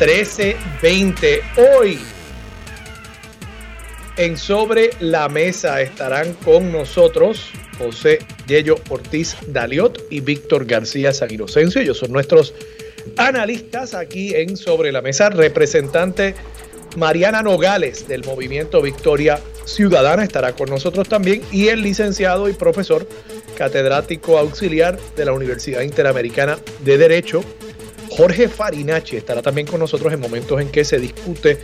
1320. Hoy en Sobre la Mesa estarán con nosotros José Yello Ortiz Daliot y Víctor García Sagirosencio. Ellos son nuestros analistas aquí en Sobre la Mesa. Representante Mariana Nogales del Movimiento Victoria Ciudadana estará con nosotros también y el licenciado y profesor catedrático auxiliar de la Universidad Interamericana de Derecho, Jorge Farinacci estará también con nosotros en momentos en que se discute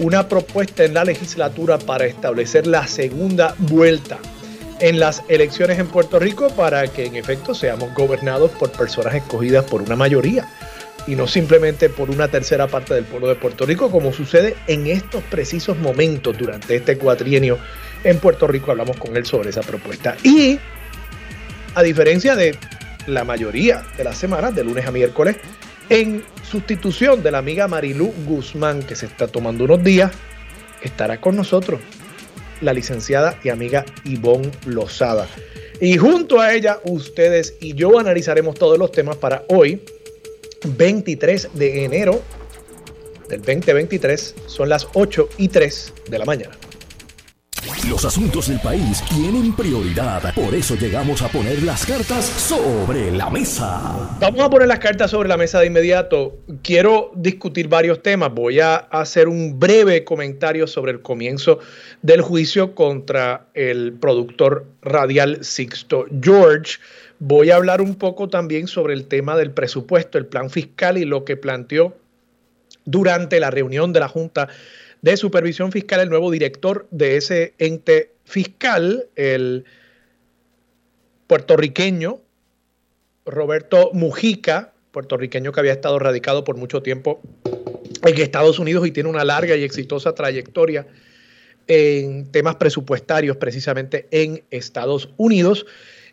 una propuesta en la legislatura para establecer la segunda vuelta en las elecciones en Puerto Rico para que en efecto seamos gobernados por personas escogidas por una mayoría y no simplemente por una tercera parte del pueblo de Puerto Rico, como sucede en estos precisos momentos durante este cuatrienio en Puerto Rico. Hablamos con él sobre esa propuesta. Y a diferencia de la mayoría de las semanas, de lunes a miércoles, en sustitución de la amiga Marilú Guzmán, que se está tomando unos días, estará con nosotros la licenciada y amiga Ivonne Lozada. Y junto a ella, ustedes y yo analizaremos todos los temas para hoy, 23 de enero del 2023. Son las 8 y 3 de la mañana. Los asuntos del país tienen prioridad. Por eso llegamos a poner las cartas sobre la mesa. Vamos a poner las cartas sobre la mesa de inmediato. Quiero discutir varios temas. Voy a hacer un breve comentario sobre el comienzo del juicio contra el productor radial Sixto George. Voy a hablar un poco también sobre el tema del presupuesto, el plan fiscal y lo que planteó durante la reunión de la Junta de Supervisión Fiscal, el nuevo director de ese ente fiscal, el puertorriqueño Roberto Mujica, puertorriqueño que había estado radicado por mucho tiempo en Estados Unidos y tiene una larga y exitosa trayectoria en temas presupuestarios precisamente en Estados Unidos.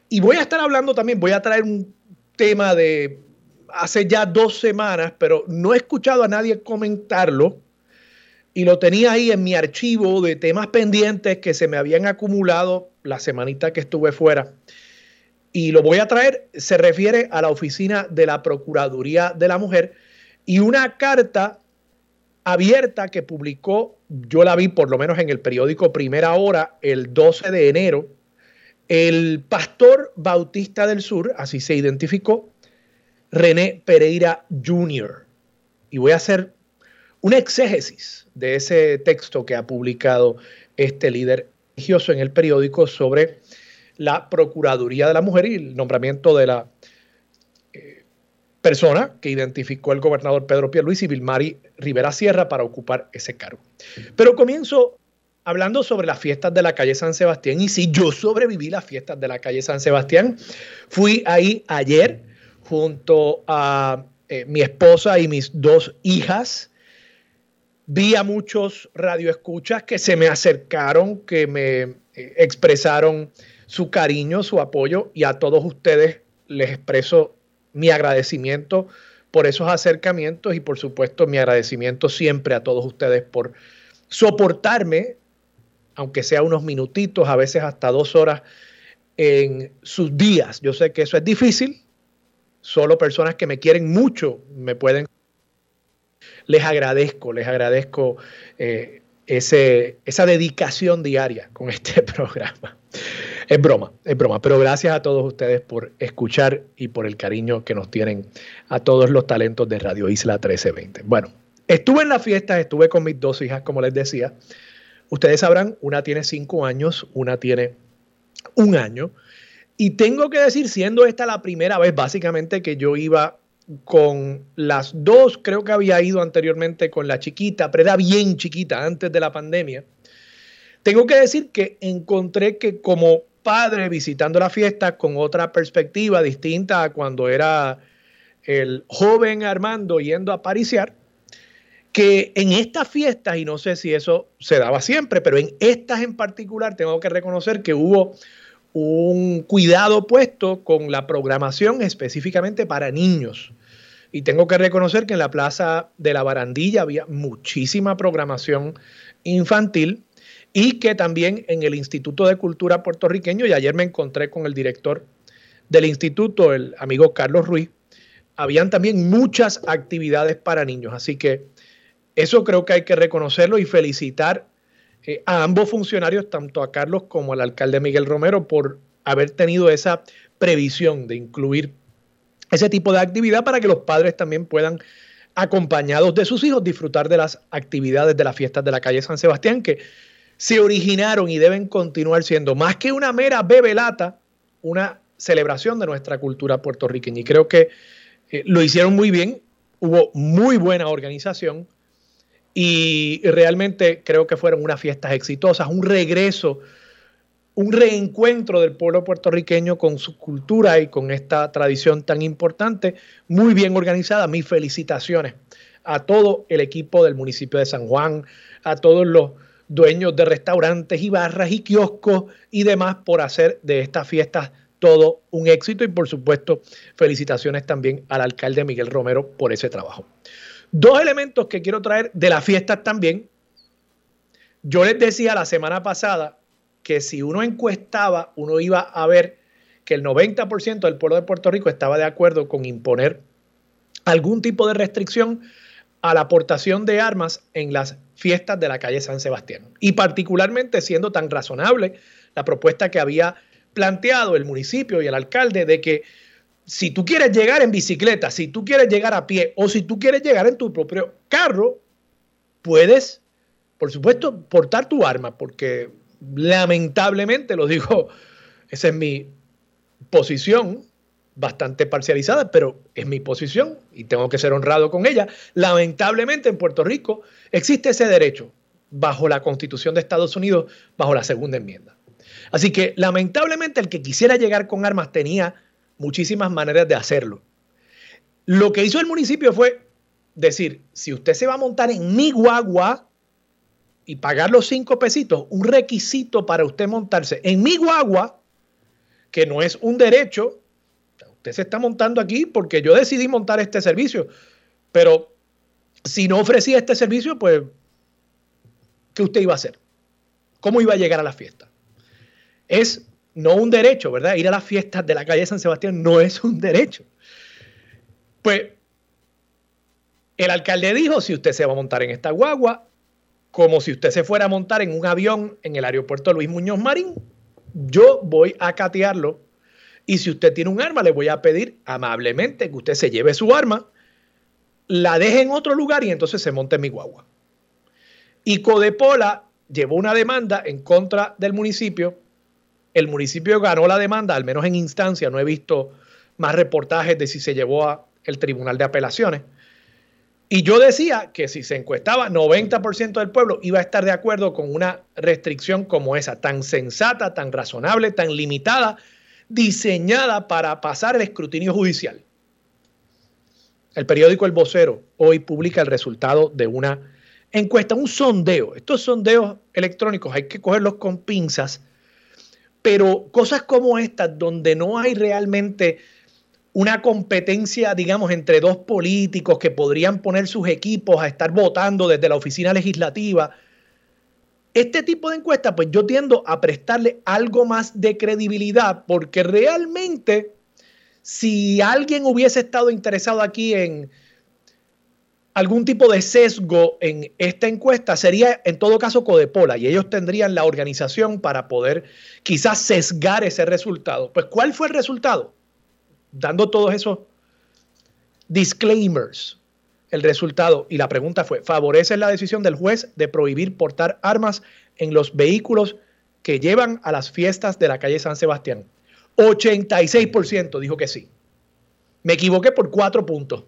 Y voy a estar hablando también, voy a traer un tema de hace ya dos semanas, pero no he escuchado a nadie comentarlo y lo tenía ahí en mi archivo de temas pendientes que se me habían acumulado la semanita que estuve fuera. Y lo voy a traer, se refiere a la oficina de la Procuraduría de la Mujer y una carta abierta que publicó, yo la vi por lo menos en el periódico Primera Hora el 12 de enero, el pastor Bautista del Sur, así se identificó, René Pereira Jr. Y voy a hacer una exégesis de ese texto que ha publicado este líder religioso en el periódico sobre la Procuraduría de la Mujer y el nombramiento de la eh, persona que identificó el gobernador Pedro Pierluisi y Vilmari Rivera Sierra para ocupar ese cargo. Pero comienzo hablando sobre las fiestas de la calle San Sebastián y si yo sobreviví las fiestas de la calle San Sebastián, fui ahí ayer junto a eh, mi esposa y mis dos hijas Vi a muchos radioescuchas que se me acercaron, que me eh, expresaron su cariño, su apoyo y a todos ustedes les expreso mi agradecimiento por esos acercamientos y por supuesto mi agradecimiento siempre a todos ustedes por soportarme, aunque sea unos minutitos, a veces hasta dos horas en sus días. Yo sé que eso es difícil, solo personas que me quieren mucho me pueden les agradezco, les agradezco eh, esa dedicación diaria con este programa. Es broma, es broma, pero gracias a todos ustedes por escuchar y por el cariño que nos tienen a todos los talentos de Radio Isla 1320. Bueno, estuve en la fiesta, estuve con mis dos hijas, como les decía. Ustedes sabrán, una tiene cinco años, una tiene un año. Y tengo que decir, siendo esta la primera vez básicamente que yo iba con las dos, creo que había ido anteriormente con la chiquita, pero era bien chiquita antes de la pandemia. Tengo que decir que encontré que como padre visitando la fiesta con otra perspectiva distinta a cuando era el joven Armando yendo a pariciar, que en estas fiestas, y no sé si eso se daba siempre, pero en estas en particular tengo que reconocer que hubo un cuidado puesto con la programación específicamente para niños. Y tengo que reconocer que en la Plaza de la Barandilla había muchísima programación infantil y que también en el Instituto de Cultura puertorriqueño, y ayer me encontré con el director del instituto, el amigo Carlos Ruiz, habían también muchas actividades para niños. Así que eso creo que hay que reconocerlo y felicitar eh, a ambos funcionarios, tanto a Carlos como al alcalde Miguel Romero, por haber tenido esa previsión de incluir ese tipo de actividad para que los padres también puedan, acompañados de sus hijos, disfrutar de las actividades de las fiestas de la calle San Sebastián, que se originaron y deben continuar siendo más que una mera bebelata, una celebración de nuestra cultura puertorriqueña. Y creo que eh, lo hicieron muy bien, hubo muy buena organización y realmente creo que fueron unas fiestas exitosas, un regreso un reencuentro del pueblo puertorriqueño con su cultura y con esta tradición tan importante, muy bien organizada. Mis felicitaciones a todo el equipo del municipio de San Juan, a todos los dueños de restaurantes y barras y kioscos y demás por hacer de estas fiestas todo un éxito y por supuesto felicitaciones también al alcalde Miguel Romero por ese trabajo. Dos elementos que quiero traer de las fiestas también. Yo les decía la semana pasada que si uno encuestaba, uno iba a ver que el 90% del pueblo de Puerto Rico estaba de acuerdo con imponer algún tipo de restricción a la aportación de armas en las fiestas de la calle San Sebastián. Y particularmente siendo tan razonable la propuesta que había planteado el municipio y el alcalde de que si tú quieres llegar en bicicleta, si tú quieres llegar a pie o si tú quieres llegar en tu propio carro, puedes, por supuesto, portar tu arma, porque lamentablemente, lo digo, esa es mi posición, bastante parcializada, pero es mi posición y tengo que ser honrado con ella. Lamentablemente en Puerto Rico existe ese derecho bajo la Constitución de Estados Unidos, bajo la segunda enmienda. Así que lamentablemente el que quisiera llegar con armas tenía muchísimas maneras de hacerlo. Lo que hizo el municipio fue decir, si usted se va a montar en mi guagua, y pagar los cinco pesitos, un requisito para usted montarse en mi guagua, que no es un derecho, usted se está montando aquí porque yo decidí montar este servicio, pero si no ofrecía este servicio, pues, ¿qué usted iba a hacer? ¿Cómo iba a llegar a la fiesta? Es no un derecho, ¿verdad? Ir a las fiestas de la calle San Sebastián no es un derecho. Pues el alcalde dijo, si usted se va a montar en esta guagua, como si usted se fuera a montar en un avión en el aeropuerto Luis Muñoz Marín, yo voy a catearlo y si usted tiene un arma, le voy a pedir amablemente que usted se lleve su arma, la deje en otro lugar y entonces se monte en mi guagua. Y Codepola llevó una demanda en contra del municipio. El municipio ganó la demanda, al menos en instancia, no he visto más reportajes de si se llevó a el Tribunal de Apelaciones. Y yo decía que si se encuestaba, 90% del pueblo iba a estar de acuerdo con una restricción como esa, tan sensata, tan razonable, tan limitada, diseñada para pasar el escrutinio judicial. El periódico El Vocero hoy publica el resultado de una encuesta, un sondeo. Estos sondeos electrónicos hay que cogerlos con pinzas, pero cosas como estas, donde no hay realmente una competencia, digamos, entre dos políticos que podrían poner sus equipos a estar votando desde la oficina legislativa. Este tipo de encuesta, pues yo tiendo a prestarle algo más de credibilidad porque realmente si alguien hubiese estado interesado aquí en algún tipo de sesgo en esta encuesta, sería en todo caso Codepola y ellos tendrían la organización para poder quizás sesgar ese resultado. Pues ¿cuál fue el resultado? Dando todos esos disclaimers, el resultado y la pregunta fue, ¿favorece la decisión del juez de prohibir portar armas en los vehículos que llevan a las fiestas de la calle San Sebastián? 86% dijo que sí. Me equivoqué por cuatro puntos.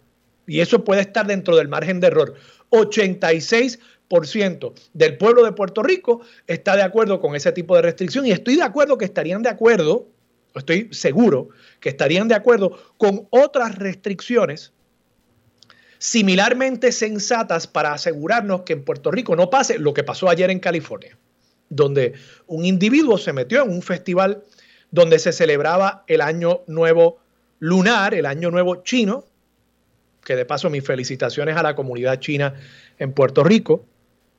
Y eso puede estar dentro del margen de error. 86% del pueblo de Puerto Rico está de acuerdo con ese tipo de restricción y estoy de acuerdo que estarían de acuerdo estoy seguro que estarían de acuerdo con otras restricciones similarmente sensatas para asegurarnos que en Puerto Rico no pase lo que pasó ayer en California, donde un individuo se metió en un festival donde se celebraba el Año Nuevo Lunar, el Año Nuevo Chino, que de paso mis felicitaciones a la comunidad china en Puerto Rico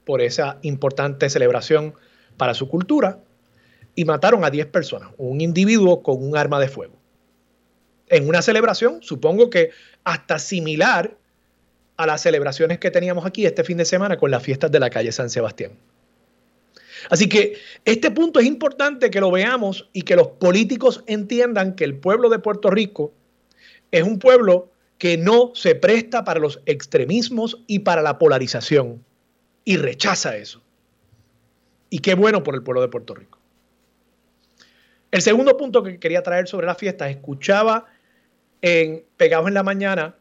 por esa importante celebración para su cultura, y mataron a 10 personas, un individuo con un arma de fuego. En una celebración, supongo que hasta similar a las celebraciones que teníamos aquí este fin de semana con las fiestas de la calle San Sebastián. Así que este punto es importante que lo veamos y que los políticos entiendan que el pueblo de Puerto Rico es un pueblo que no se presta para los extremismos y para la polarización y rechaza eso. Y qué bueno por el pueblo de Puerto Rico. El segundo punto que quería traer sobre la fiesta, escuchaba en Pegados en la Mañana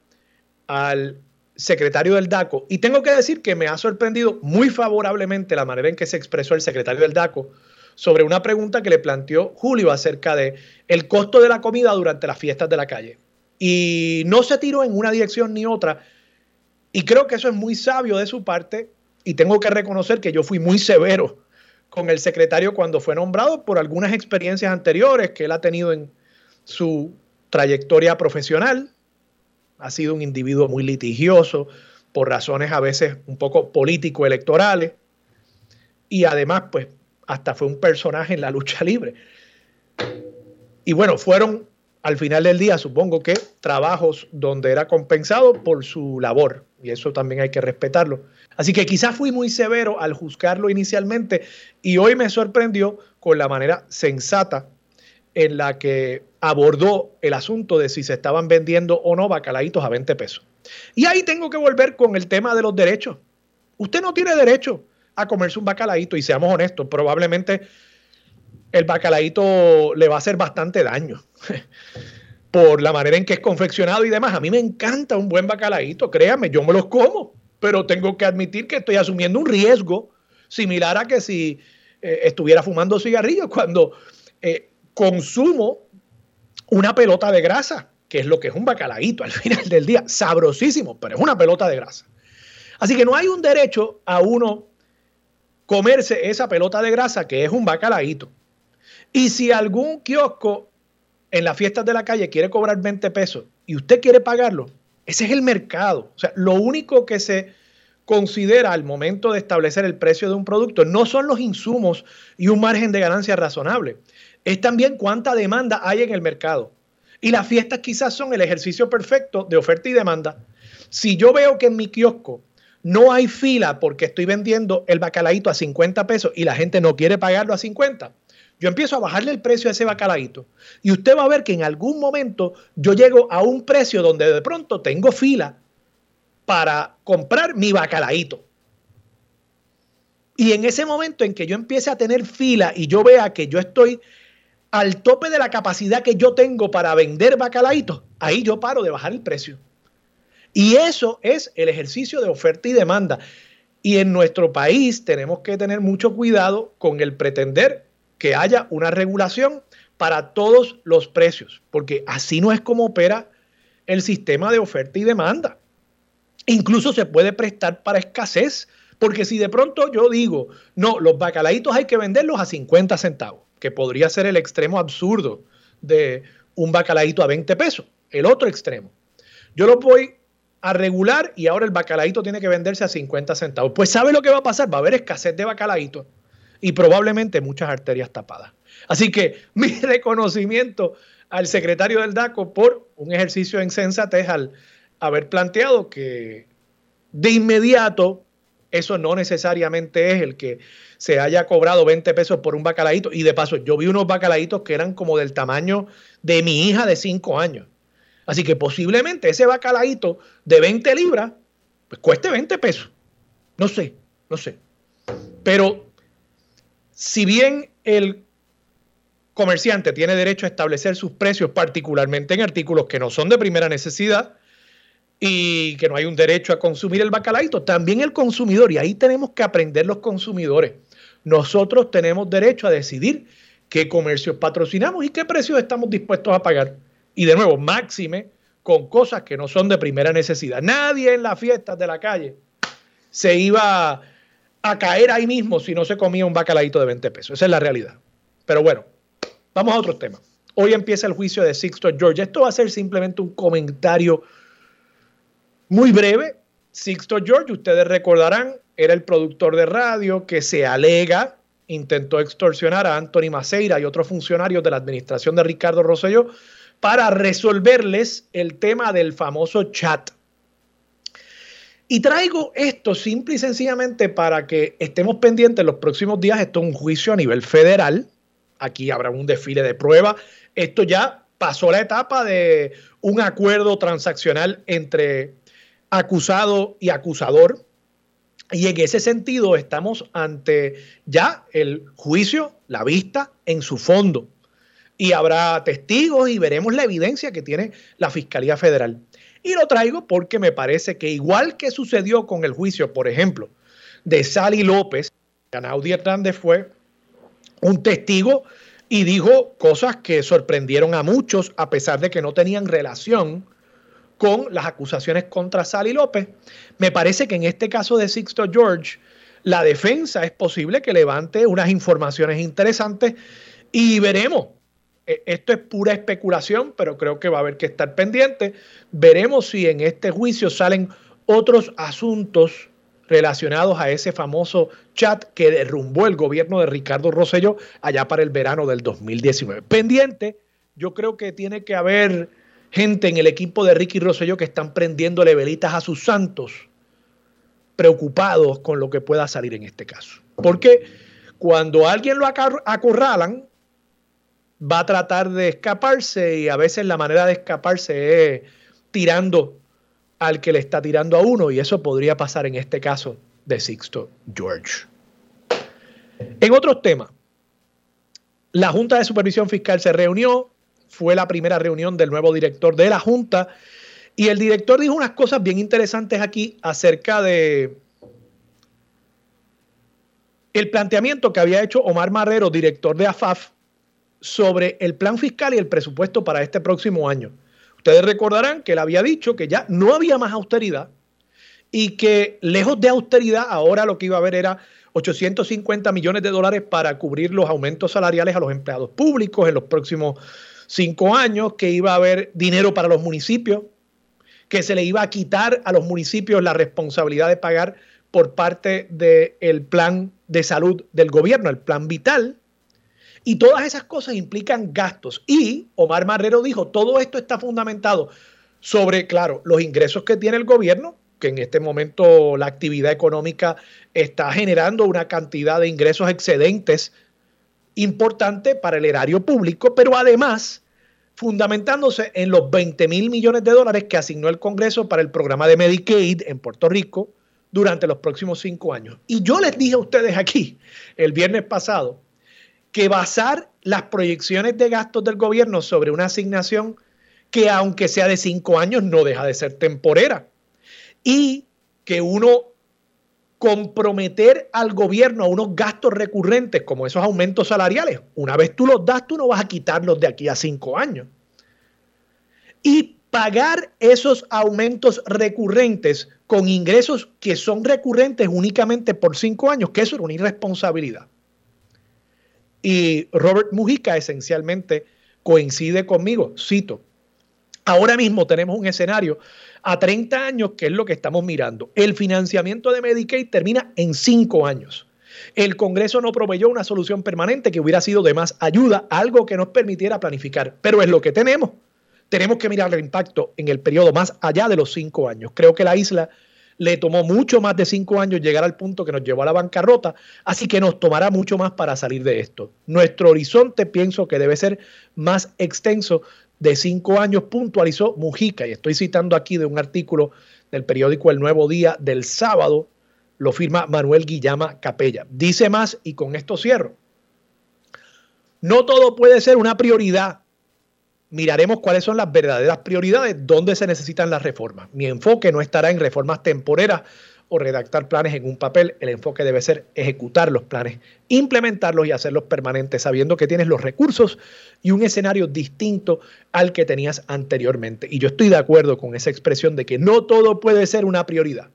al secretario del DACO y tengo que decir que me ha sorprendido muy favorablemente la manera en que se expresó el secretario del DACO sobre una pregunta que le planteó Julio acerca de el costo de la comida durante las fiestas de la calle. Y no se tiró en una dirección ni otra. Y creo que eso es muy sabio de su parte y tengo que reconocer que yo fui muy severo con el secretario cuando fue nombrado por algunas experiencias anteriores que él ha tenido en su trayectoria profesional. Ha sido un individuo muy litigioso por razones a veces un poco político-electorales y además pues hasta fue un personaje en la lucha libre. Y bueno, fueron al final del día, supongo que trabajos donde era compensado por su labor, y eso también hay que respetarlo. Así que quizás fui muy severo al juzgarlo inicialmente y hoy me sorprendió con la manera sensata en la que abordó el asunto de si se estaban vendiendo o no bacalaitos a 20 pesos. Y ahí tengo que volver con el tema de los derechos. Usted no tiene derecho a comerse un bacalaito y seamos honestos, probablemente el bacalaito le va a hacer bastante daño por la manera en que es confeccionado y demás. A mí me encanta un buen bacalaito, créame, yo me los como, pero tengo que admitir que estoy asumiendo un riesgo similar a que si eh, estuviera fumando cigarrillos cuando eh, consumo una pelota de grasa, que es lo que es un bacalaito al final del día, sabrosísimo, pero es una pelota de grasa. Así que no hay un derecho a uno comerse esa pelota de grasa que es un bacalaito. Y si algún kiosco en las fiestas de la calle quiere cobrar 20 pesos y usted quiere pagarlo, ese es el mercado. O sea, lo único que se considera al momento de establecer el precio de un producto no son los insumos y un margen de ganancia razonable, es también cuánta demanda hay en el mercado. Y las fiestas quizás son el ejercicio perfecto de oferta y demanda. Si yo veo que en mi kiosco no hay fila porque estoy vendiendo el bacalaíto a 50 pesos y la gente no quiere pagarlo a 50, yo empiezo a bajarle el precio a ese bacalaíto y usted va a ver que en algún momento yo llego a un precio donde de pronto tengo fila para comprar mi bacalaíto. Y en ese momento en que yo empiece a tener fila y yo vea que yo estoy al tope de la capacidad que yo tengo para vender bacalaíto, ahí yo paro de bajar el precio. Y eso es el ejercicio de oferta y demanda. Y en nuestro país tenemos que tener mucho cuidado con el pretender que haya una regulación para todos los precios, porque así no es como opera el sistema de oferta y demanda. Incluso se puede prestar para escasez, porque si de pronto yo digo, no, los bacalaitos hay que venderlos a 50 centavos, que podría ser el extremo absurdo de un bacalaito a 20 pesos, el otro extremo. Yo lo voy a regular y ahora el bacalaito tiene que venderse a 50 centavos. Pues ¿sabe lo que va a pasar? Va a haber escasez de bacalaitos y probablemente muchas arterias tapadas. Así que mi reconocimiento al secretario del DACO por un ejercicio en sensatez al haber planteado que de inmediato eso no necesariamente es el que se haya cobrado 20 pesos por un bacalaíto. Y de paso, yo vi unos bacalaitos que eran como del tamaño de mi hija de 5 años. Así que posiblemente ese bacalaíto de 20 libras, pues cueste 20 pesos. No sé, no sé. Pero si bien el comerciante tiene derecho a establecer sus precios, particularmente en artículos que no son de primera necesidad y que no hay un derecho a consumir el bacalaito, también el consumidor, y ahí tenemos que aprender los consumidores. Nosotros tenemos derecho a decidir qué comercios patrocinamos y qué precios estamos dispuestos a pagar. Y de nuevo, máxime con cosas que no son de primera necesidad. Nadie en las fiestas de la calle se iba a caer ahí mismo si no se comía un bacalaíto de 20 pesos. Esa es la realidad. Pero bueno, vamos a otros temas. Hoy empieza el juicio de Sixto George. Esto va a ser simplemente un comentario muy breve. Sixto George, ustedes recordarán, era el productor de radio que se alega intentó extorsionar a Anthony Maceira y otros funcionarios de la administración de Ricardo Rosselló para resolverles el tema del famoso chat. Y traigo esto simple y sencillamente para que estemos pendientes en los próximos días. Esto es un juicio a nivel federal. Aquí habrá un desfile de pruebas. Esto ya pasó la etapa de un acuerdo transaccional entre acusado y acusador. Y en ese sentido estamos ante ya el juicio, la vista en su fondo. Y habrá testigos y veremos la evidencia que tiene la Fiscalía Federal. Y lo traigo porque me parece que igual que sucedió con el juicio, por ejemplo, de Sally López, Ganaudi Hernández fue un testigo y dijo cosas que sorprendieron a muchos a pesar de que no tenían relación con las acusaciones contra Sally López. Me parece que en este caso de Sixto George, la defensa es posible que levante unas informaciones interesantes y veremos. E, esto es pura especulación, pero creo que va a haber que estar pendiente. Veremos si en este juicio salen otros asuntos relacionados a ese famoso chat que derrumbó el gobierno de Ricardo Rosselló allá para el verano del 2019. Pendiente, yo creo que tiene que haber gente en el equipo de Ricky Rosselló que están prendiéndole velitas a sus santos, preocupados con lo que pueda salir en este caso. Porque cuando alguien lo acorralan, va a tratar de escaparse y a veces la manera de escaparse es tirando al que le está tirando a uno y eso podría pasar en este caso de Sixto George. En otros temas, la Junta de Supervisión Fiscal se reunió, fue la primera reunión del nuevo director de la Junta y el director dijo unas cosas bien interesantes aquí acerca de el planteamiento que había hecho Omar Marrero, director de AFAF, sobre el plan fiscal y el presupuesto para este próximo año. Ustedes recordarán que él había dicho que ya no había más austeridad y que lejos de austeridad ahora lo que iba a haber era 850 millones de dólares para cubrir los aumentos salariales a los empleados públicos en los próximos cinco años, que iba a haber dinero para los municipios, que se le iba a quitar a los municipios la responsabilidad de pagar por parte del plan de salud del gobierno, el plan vital. Y todas esas cosas implican gastos. Y Omar Marrero dijo, todo esto está fundamentado sobre, claro, los ingresos que tiene el gobierno, que en este momento la actividad económica está generando una cantidad de ingresos excedentes importante para el erario público, pero además fundamentándose en los 20 mil millones de dólares que asignó el Congreso para el programa de Medicaid en Puerto Rico durante los próximos cinco años. Y yo les dije a ustedes aquí el viernes pasado que basar las proyecciones de gastos del gobierno sobre una asignación que aunque sea de cinco años no deja de ser temporera y que uno comprometer al gobierno a unos gastos recurrentes como esos aumentos salariales. Una vez tú los das, tú no vas a quitarlos de aquí a cinco años. Y pagar esos aumentos recurrentes con ingresos que son recurrentes únicamente por cinco años, que eso es una irresponsabilidad. Y Robert Mujica esencialmente coincide conmigo, cito, ahora mismo tenemos un escenario a 30 años, que es lo que estamos mirando. El financiamiento de Medicaid termina en 5 años. El Congreso no proveyó una solución permanente que hubiera sido de más ayuda, algo que nos permitiera planificar, pero es lo que tenemos. Tenemos que mirar el impacto en el periodo más allá de los 5 años. Creo que la isla le tomó mucho más de 5 años llegar al punto que nos llevó a la bancarrota, así que nos tomará mucho más para salir de esto. Nuestro horizonte pienso que debe ser más extenso de cinco años, puntualizó Mujica, y estoy citando aquí de un artículo del periódico El Nuevo Día del sábado, lo firma Manuel Guillama Capella. Dice más, y con esto cierro, no todo puede ser una prioridad. Miraremos cuáles son las verdaderas prioridades, dónde se necesitan las reformas. Mi enfoque no estará en reformas temporeras o redactar planes en un papel, el enfoque debe ser ejecutar los planes, implementarlos y hacerlos permanentes, sabiendo que tienes los recursos y un escenario distinto al que tenías anteriormente. Y yo estoy de acuerdo con esa expresión de que no todo puede ser una prioridad.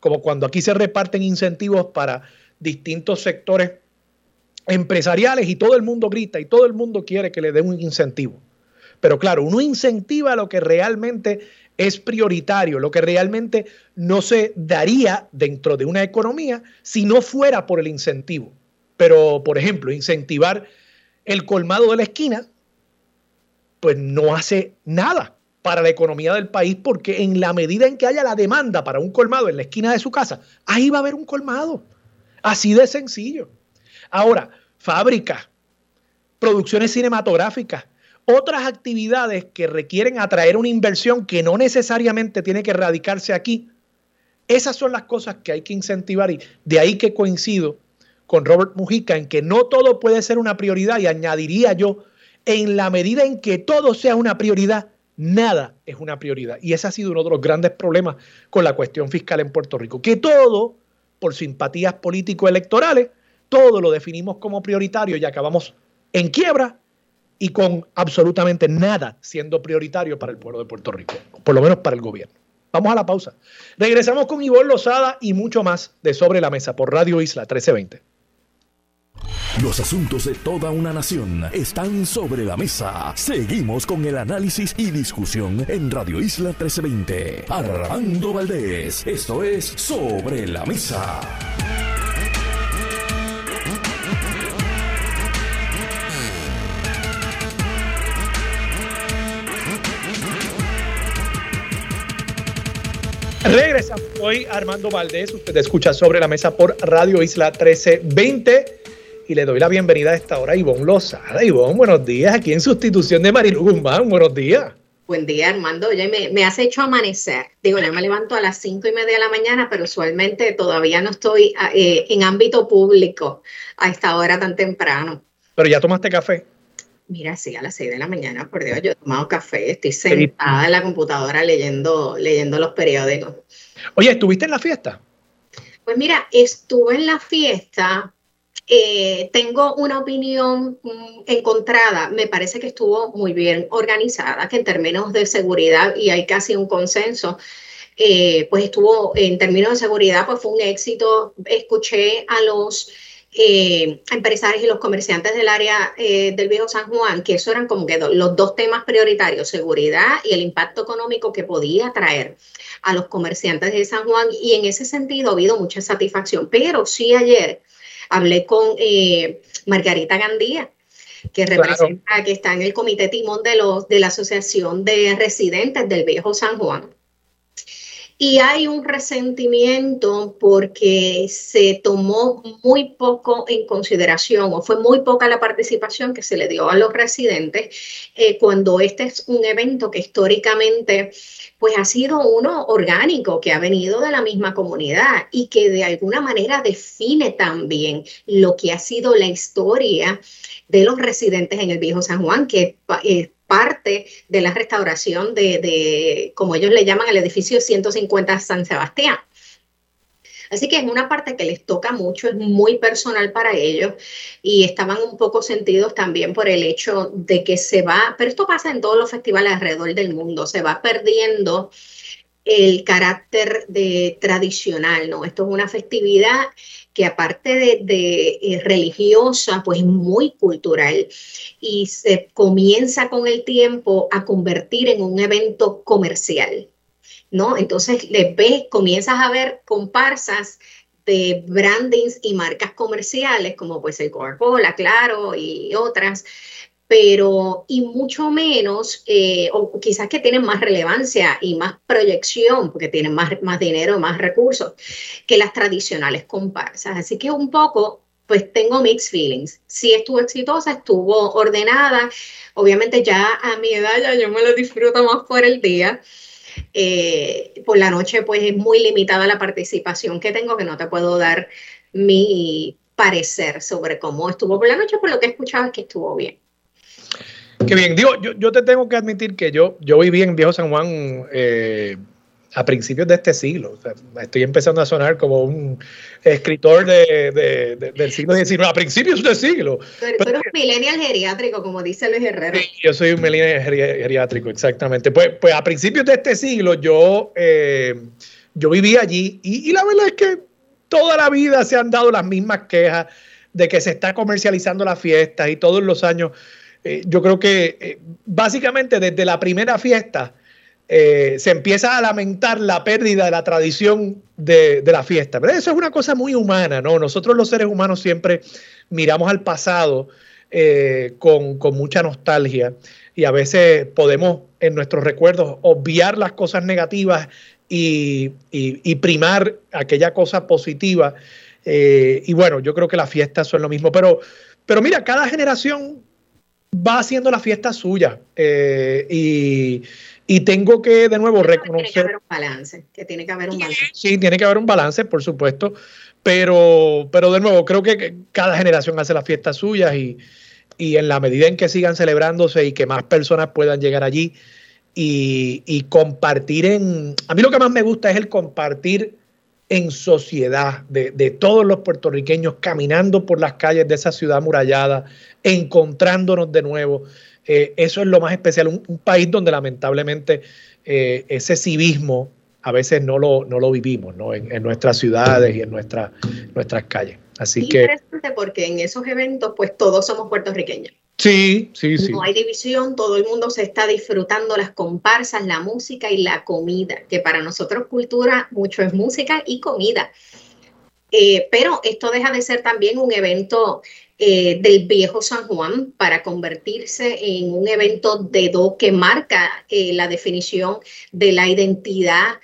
Como cuando aquí se reparten incentivos para distintos sectores empresariales y todo el mundo grita y todo el mundo quiere que le den un incentivo. Pero claro, uno incentiva lo que realmente es prioritario, lo que realmente no se daría dentro de una economía si no fuera por el incentivo. Pero, por ejemplo, incentivar el colmado de la esquina, pues no hace nada para la economía del país porque en la medida en que haya la demanda para un colmado en la esquina de su casa, ahí va a haber un colmado. Así de sencillo. Ahora, fábricas, producciones cinematográficas, otras actividades que requieren atraer una inversión que no necesariamente tiene que radicarse aquí, esas son las cosas que hay que incentivar y de ahí que coincido con Robert Mujica en que no todo puede ser una prioridad y añadiría yo, en la medida en que todo sea una prioridad, nada es una prioridad. Y ese ha sido uno de los grandes problemas con la cuestión fiscal en Puerto Rico, que todo, por simpatías político-electorales, todo lo definimos como prioritario y acabamos en quiebra y con absolutamente nada siendo prioritario para el pueblo de Puerto Rico, por lo menos para el gobierno. Vamos a la pausa. Regresamos con Ivonne Lozada y mucho más de Sobre la Mesa por Radio Isla 1320. Los asuntos de toda una nación están sobre la mesa. Seguimos con el análisis y discusión en Radio Isla 1320. Armando Valdés, esto es Sobre la Mesa. Regresamos hoy Armando Valdés. Usted escucha sobre la mesa por Radio Isla 1320 y le doy la bienvenida a esta hora a Ivonne Lozada. Ivonne, buenos días. Aquí en sustitución de Marilu Guzmán. Buenos días. Buen día, Armando. Oye, me, me, has hecho amanecer. Digo, yo me levanto a las cinco y media de la mañana, pero usualmente todavía no estoy eh, en ámbito público a esta hora tan temprano. Pero ya tomaste café. Mira, sí, a las 6 de la mañana, por Dios, yo he tomado café, estoy sentada en la computadora leyendo, leyendo los periódicos. Oye, ¿estuviste en la fiesta? Pues mira, estuve en la fiesta, eh, tengo una opinión mm, encontrada, me parece que estuvo muy bien organizada, que en términos de seguridad, y hay casi un consenso, eh, pues estuvo en términos de seguridad, pues fue un éxito. Escuché a los eh, empresarios y los comerciantes del área eh, del viejo San Juan, que eso eran como que los dos temas prioritarios, seguridad y el impacto económico que podía traer a los comerciantes de San Juan. Y en ese sentido ha habido mucha satisfacción. Pero sí ayer hablé con eh, Margarita Gandía, que representa, que está en el comité timón de, los, de la Asociación de Residentes del Viejo San Juan. Y hay un resentimiento porque se tomó muy poco en consideración o fue muy poca la participación que se le dio a los residentes eh, cuando este es un evento que históricamente pues ha sido uno orgánico que ha venido de la misma comunidad y que de alguna manera define también lo que ha sido la historia de los residentes en el viejo San Juan, que eh, parte de la restauración de, como ellos le llaman, el edificio 150 San Sebastián. Así que es una parte que les toca mucho, es muy personal para ellos y estaban un poco sentidos también por el hecho de que se va, pero esto pasa en todos los festivales alrededor del mundo, se va perdiendo el carácter de tradicional, ¿no? Esto es una festividad que aparte de, eh, religiosa, pues muy cultural y se comienza con el tiempo a convertir en un evento comercial, ¿no? Entonces le ves, comienzas a ver comparsas de brandings y marcas comerciales como pues el Coca-Cola, claro, y otras, pero y mucho menos, eh, o quizás que tienen más relevancia y más proyección, porque tienen más, más dinero, más recursos, que las tradicionales comparsas. Así que un poco, pues tengo mixed feelings. Sí estuvo exitosa, estuvo ordenada, obviamente ya a mi edad ya yo me lo disfruto más por el día. Eh, por la noche, pues es muy limitada la participación que tengo, que no te puedo dar mi parecer sobre cómo estuvo por la noche, por lo que he escuchado es que estuvo bien. Qué bien, digo, yo, te tengo que admitir que yo, yo viví en Viejo San Juan eh, a principios de este siglo. estoy empezando a sonar como un escritor de, del siglo XIX, a principios de este siglo. Pero, un millennial geriátrico, como dice Luis Herrera. Sí, yo soy un millennial geriátrico, exactamente. Pues, pues a principios de este siglo yo, eh, yo viví allí y, la verdad es que toda la vida se han dado las mismas quejas de que se está comercializando la fiesta y todos los años. Eh, yo creo que eh, básicamente desde la primera fiesta eh, se empieza a lamentar la pérdida de la tradición de, la fiesta. Pero eso es una cosa muy humana, ¿no? Nosotros los seres humanos siempre miramos al pasado eh, con, mucha nostalgia y a veces podemos en nuestros recuerdos obviar las cosas negativas y, primar aquella cosa positiva. Y bueno, yo creo que las fiestas son lo mismo, pero, pero mira, cada generación va haciendo la fiesta suya. y, y tengo que, de nuevo, reconocer. Tiene que haber un balance, que tiene que haber un balance. Sí, tiene que haber un balance, por supuesto. Pero, pero de nuevo, creo que cada generación hace las fiestas suyas y, en la medida en que sigan celebrándose y que más personas puedan llegar allí y, compartir en. A mí lo que más me gusta es el compartir en sociedad de, de, todos los puertorriqueños caminando por las calles de esa ciudad murallada, encontrándonos de nuevo. Eh, eso es lo más especial. Un, país donde lamentablemente eh, ese civismo a veces no lo, no lo vivimos ¿no? En, nuestras ciudades y en nuestras calles. Así que. Interesante porque en esos eventos, pues todos somos puertorriqueños. Sí, sí, sí. No hay división, todo el mundo se está disfrutando las comparsas, la música y la comida, que para nosotros cultura mucho es música y comida. Eh, pero esto deja de ser también un evento eh, del viejo San Juan para convertirse en un evento de do que marca eh, la definición de la identidad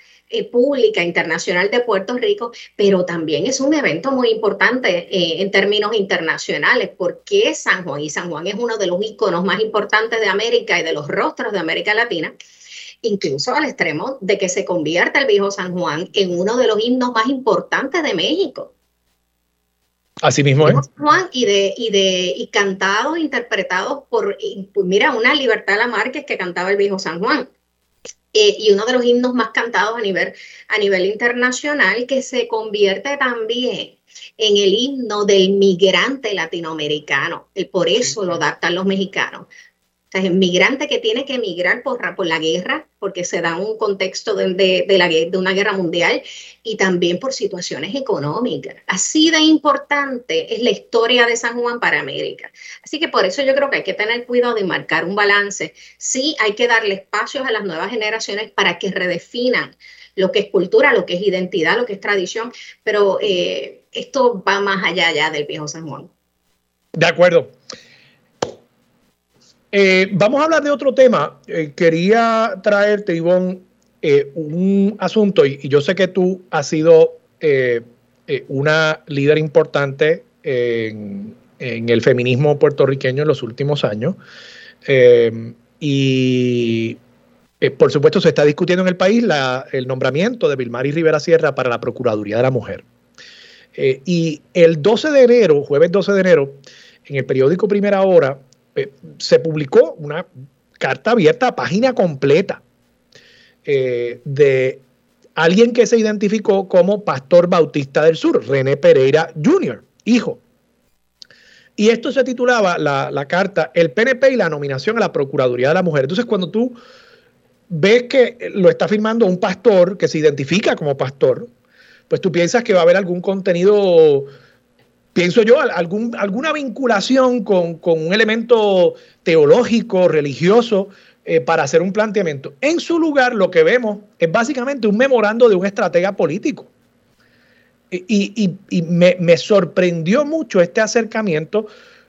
pública internacional de Puerto Rico, pero también es un evento muy importante en términos internacionales, porque San Juan, y San Juan es uno de los iconos más importantes de América y de los rostros de América Latina, incluso al extremo de que se convierta el viejo San Juan en uno de los himnos más importantes de México. Así mismo es. Juan, y de, y de, y cantados, interpretados por, pues mira, una Libertad la Márquez que cantaba el viejo San Juan. Eh, y uno de los himnos más cantados a nivel, a nivel internacional que se convierte también en el himno del migrante latinoamericano. Por eso lo adaptan los mexicanos un migrante que tiene que emigrar por, por la guerra, porque se da un contexto de, de, de una guerra mundial y también por situaciones económicas. Así de importante es la historia de San Juan para América. Así que por eso yo creo que hay que tener cuidado de marcar un balance. Sí, hay que darle espacios a las nuevas generaciones para que redefinan lo que es cultura, lo que es identidad, lo que es tradición, pero eh, esto va más allá ya del viejo San Juan. De acuerdo. Eh, vamos a hablar de otro tema. Eh, quería traerte, Ivonne, eh, un asunto, y, yo sé que tú has sido una líder importante en, el feminismo puertorriqueño en los últimos años. y por supuesto se está discutiendo en el país el nombramiento de Vilmari Rivera Sierra para la Procuraduría de la Mujer. y el 12 de enero, jueves 12 de enero, en el periódico Primera Hora, eh, se publicó una carta abierta, página completa, eh, de alguien que se identificó como Pastor Bautista del Sur, René Pereira Jr., hijo. Y esto se titulaba la, la, carta El PNP y la nominación a la Procuraduría de la Mujer. Entonces, cuando tú ves que lo está firmando un pastor que se identifica como pastor, pues tú piensas que va a haber algún contenido pienso yo, alguna vinculación con, un elemento teológico, religioso, eh, para hacer un planteamiento. En su lugar, lo que vemos es básicamente un memorando de un estratega político. Y, me, me, sorprendió mucho este acercamiento.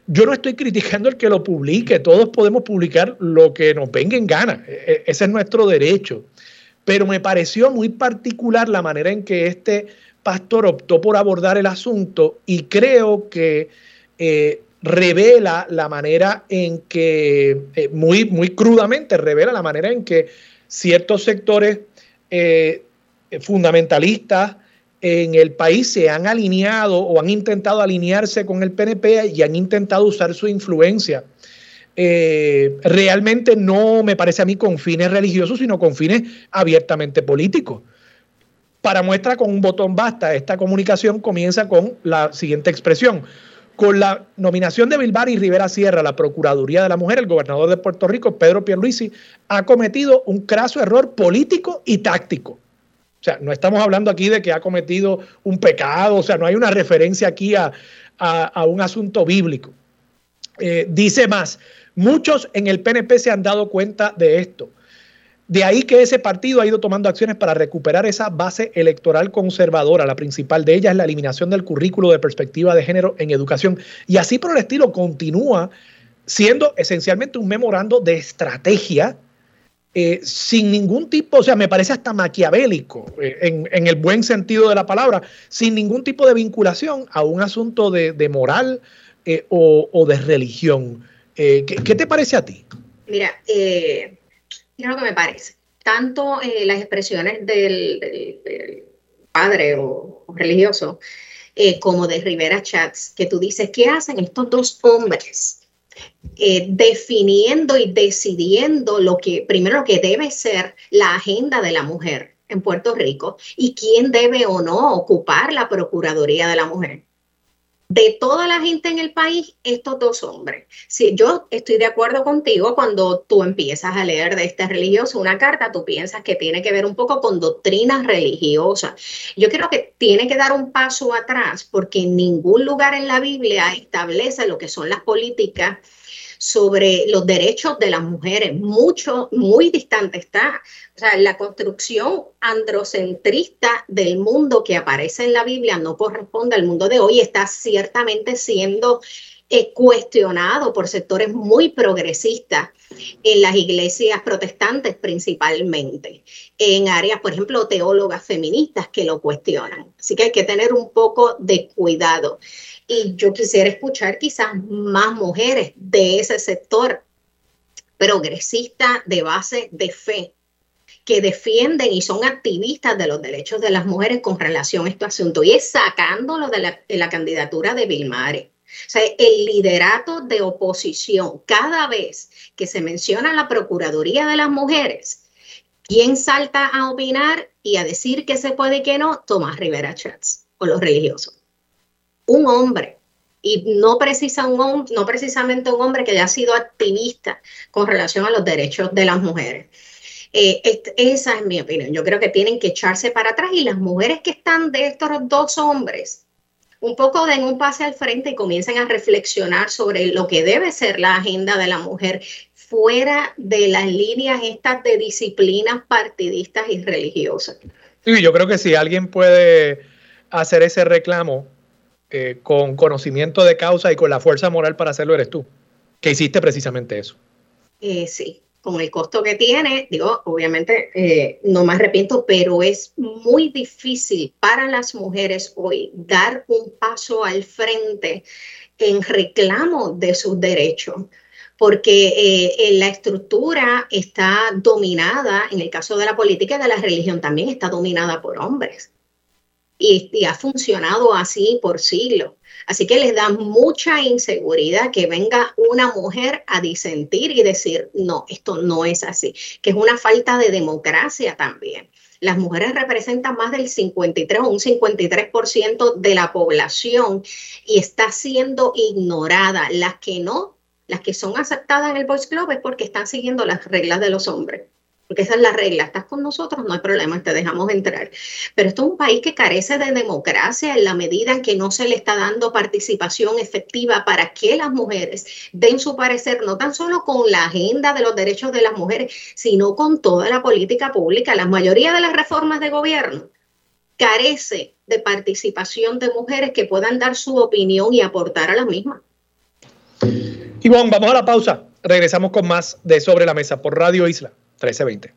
Yo no estoy criticando el que lo publique, todos podemos publicar lo que nos venga en gana, e, e, ese es nuestro derecho. Pero me pareció muy particular la manera en que este pastor optó por abordar el asunto y creo que eh, revela la manera en que, eh, muy, muy crudamente, revela la manera en que ciertos sectores eh, fundamentalistas en el país se han alineado o han intentado alinearse con el PNP y han intentado usar su influencia realmente no me parece a mí con fines religiosos, sino con fines abiertamente políticos. Para muestra con un botón basta, esta comunicación comienza con la siguiente expresión. Con la nominación de Bilbar y Rivera Sierra a la Procuraduría de la Mujer, el gobernador de Puerto Rico, Pedro Pierluisi, ha cometido un craso error político y táctico. O sea, no estamos hablando aquí de que ha cometido un pecado, o sea, no hay una referencia aquí a, un asunto bíblico. Eh, dice más, muchos en el PNP se han dado cuenta de esto. De ahí que ese partido ha ido tomando acciones para recuperar esa base electoral conservadora. La principal de ellas es la eliminación del currículo de perspectiva de género en educación. Y así por el estilo continúa siendo esencialmente un memorando de estrategia eh, sin ningún tipo, o sea, me parece hasta maquiavélico, eh, en, el buen sentido de la palabra, sin ningún tipo de vinculación a un asunto de, moral eh, o, de religión. ¿qué, ¿qué, te parece a ti? Mira, eh, Mira lo que me parece. Tanto eh, las expresiones del, padre o, religioso eh, como de Rivera Chats, que tú dices, ¿qué hacen estos dos hombres? Eh, definiendo y decidiendo lo que, primero lo que debe ser la agenda de la mujer en Puerto Rico y quién debe o no ocupar la Procuraduría de la Mujer de toda la gente en el país, estos dos hombres. Si yo estoy de acuerdo contigo cuando tú empiezas a leer de este religioso una carta, tú piensas que tiene que ver un poco con doctrinas religiosas. Yo creo que tiene que dar un paso atrás porque en ningún lugar en la Biblia establece lo que son las políticas sobre los derechos de las mujeres. Mucho, muy distante está. O sea, la construcción androcentrista del mundo que aparece en la Biblia no corresponde al mundo de hoy, está ciertamente siendo eh, cuestionado por sectores muy progresistas en las iglesias protestantes principalmente, en áreas, por ejemplo, teólogas feministas que lo cuestionan. Así que hay que tener un poco de cuidado. Y yo quisiera escuchar quizás más mujeres de ese sector progresista de base de fe que defienden y son activistas de los derechos de las mujeres con relación a este asunto y es sacándolo de la, candidatura de Vilmare. O sea, el liderato de oposición, cada vez que se menciona la Procuraduría de las Mujeres, ¿quién salta a opinar y a decir que se puede y que no? Tomás Rivera Chats o los religiosos un hombre, y no, precisa un, no precisamente un hombre que haya sido activista con relación a los derechos de las mujeres. Eh, esa es mi opinión. Yo creo que tienen que echarse para atrás y las mujeres que están de estos dos hombres un poco den un pase al frente y comiencen a reflexionar sobre lo que debe ser la agenda de la mujer fuera de las líneas estas de disciplinas partidistas y religiosas. Sí, yo creo que si alguien puede hacer ese reclamo eh, con conocimiento de causa y con la fuerza moral para hacerlo eres tú, que hiciste precisamente eso. Eh, sí, con el costo que tiene, digo, obviamente eh, no me arrepiento, pero es muy difícil para las mujeres hoy dar un paso al frente en reclamo de sus derechos porque la estructura está dominada, en el caso de la política y de la religión también está dominada por hombres y, ha funcionado así por siglos. Así que les da mucha inseguridad que venga una mujer a disentir y decir, no, esto no es así, que es una falta de democracia también. Las mujeres representan más del 53 o un 53% de la población y está siendo ignorada. Las que no, las que son aceptadas en el Boys Club es porque están siguiendo las reglas de los hombres porque esa es la regla, estás con nosotros, no hay problema, te dejamos entrar. Pero esto es un país que carece de democracia en la medida en que no se le está dando participación efectiva para que las mujeres den su parecer, no tan solo con la agenda de los derechos de las mujeres, sino con toda la política pública. La mayoría de las reformas de gobierno carece de participación de mujeres que puedan dar su opinión y aportar a la misma. Ivonne, vamos a la pausa. Regresamos con más de Sobre la Mesa por Radio Isla. 1320.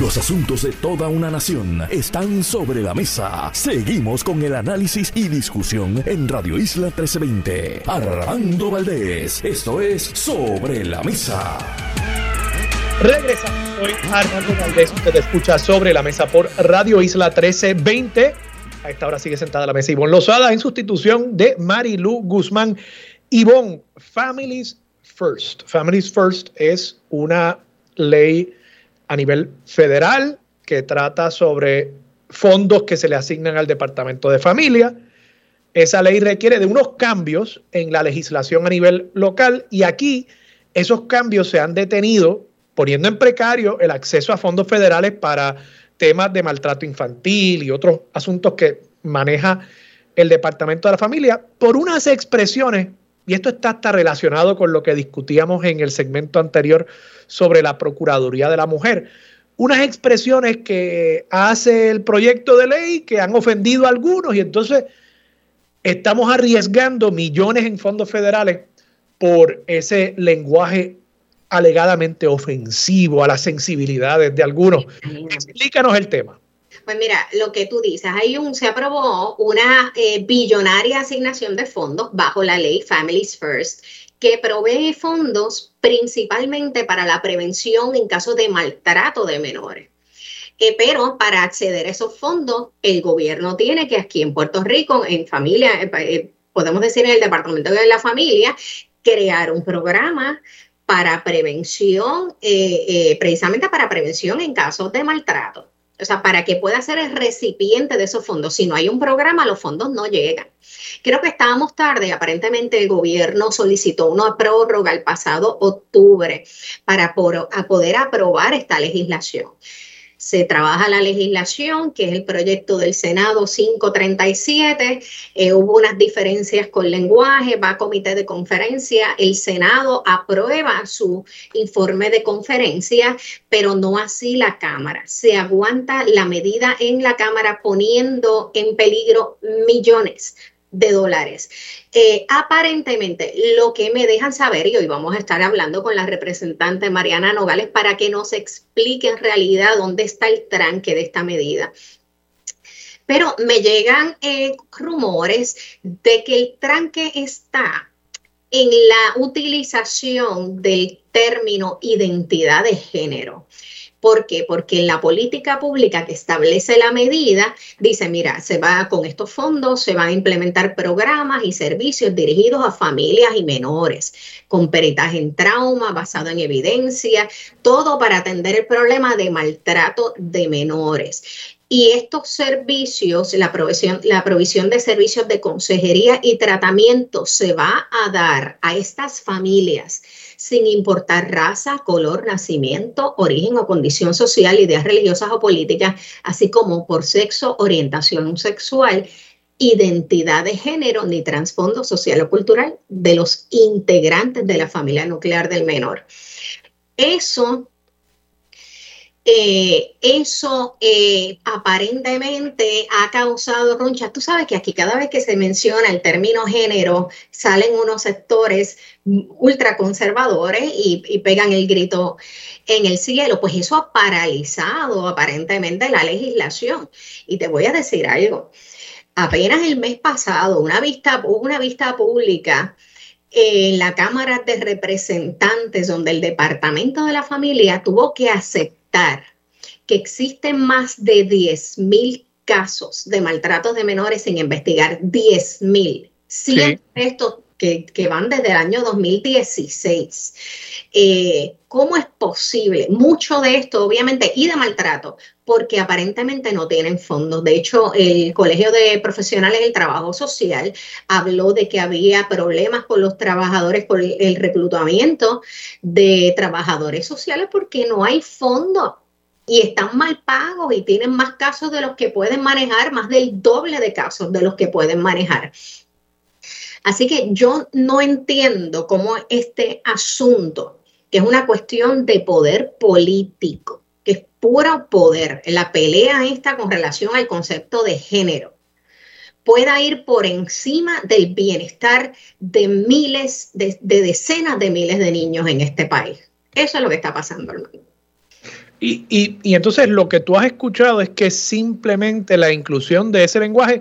Los asuntos de toda una nación están sobre la mesa. Seguimos con el análisis y discusión en Radio Isla 1320. Armando Valdés, esto es Sobre la Mesa. Regresamos. Soy Armando Valdés. Usted escucha Sobre la Mesa por Radio Isla 1320. A esta hora sigue sentada la mesa Ivonne Lozada en sustitución de Marilu Guzmán. Ivonne, Families First. Families First es una ley a nivel federal que trata sobre fondos que se le asignan al Departamento de Familia. Esa ley requiere de unos cambios en la legislación a nivel local y aquí esos cambios se han detenido poniendo en precario el acceso a fondos federales para temas de maltrato infantil y otros asuntos que maneja el Departamento de la Familia por unas expresiones, y esto está hasta relacionado con lo que discutíamos en el segmento anterior sobre la Procuraduría de la Mujer, unas expresiones que hace el proyecto de ley que han ofendido a algunos y entonces estamos arriesgando millones en fondos federales por ese lenguaje alegadamente ofensivo a las sensibilidades de algunos. Explícanos el tema. Pues mira, lo que tú dices, hay un, se aprobó una eh, billonaria asignación de fondos bajo la ley Families First que provee fondos principalmente para la prevención en caso de maltrato de menores. Eh, pero para acceder a esos fondos, el gobierno tiene que aquí en Puerto Rico, en familia, eh, podemos decir en el Departamento de la Familia, crear un programa para prevención, precisamente para prevención en casos de maltrato o sea, para que pueda ser el recipiente de esos fondos. Si no hay un programa, los fondos no llegan. Creo que estábamos tarde. Aparentemente el gobierno solicitó una prórroga el pasado octubre para poder aprobar esta legislación se trabaja la legislación, que es el proyecto del Senado 537. Eh, hubo unas diferencias con lenguaje, va a comité de conferencia, el Senado aprueba su informe de conferencia, pero no así la Cámara. Se aguanta la medida en la Cámara poniendo en peligro millones de dólares. Eh, aparentemente, lo que me dejan saber, y hoy vamos a estar hablando con la representante Mariana Nogales para que nos explique en realidad dónde está el tranque de esta medida. Pero me llegan eh, rumores de que el tranque está en la utilización del término identidad de género. ¿Por qué? Porque en la política pública que establece la medida, dice, mira, se va con estos fondos, se van a implementar programas y servicios dirigidos a familias y menores, con peritaje en trauma, basado en evidencia, todo para atender el problema de maltrato de menores. Y estos servicios, la provisión, la provisión de servicios de consejería y tratamiento se va a dar a estas familias sin importar raza, color, nacimiento, origen o condición social, ideas religiosas o políticas, así como por sexo, orientación sexual, identidad de género ni trasfondo social o cultural de los integrantes de la familia nuclear del menor. Eso eh, eso eh, aparentemente ha causado roncha. Tú sabes que aquí cada vez que se menciona el término género, salen unos sectores ultraconservadores y, y pegan el grito en el cielo. Pues eso ha paralizado aparentemente la legislación. Y te voy a decir algo. Apenas el mes pasado, una vista, una vista pública en la Cámara de Representantes, donde el Departamento de la Familia tuvo que aceptar que existen más de 10.000 casos de maltratos de menores sin investigar, 10.000. 100 estos que, van desde el año 2016. Eh, ¿Cómo es posible? Mucho de esto, obviamente, y de maltrato, porque aparentemente no tienen fondos. De hecho, el Colegio de Profesionales del Trabajo Social habló de que había problemas con los trabajadores, por el reclutamiento de trabajadores sociales, porque no hay fondos y están mal pagos y tienen más casos de los que pueden manejar, más del doble de casos de los que pueden manejar. Así que yo no entiendo cómo este asunto, que es una cuestión de poder político, que es puro poder, la pelea esta con relación al concepto de género, pueda ir por encima del bienestar de miles, de, decenas de miles de niños en este país. Eso es lo que está pasando, hermano. Y, y, y, entonces lo que tú has escuchado es que simplemente la inclusión de ese lenguaje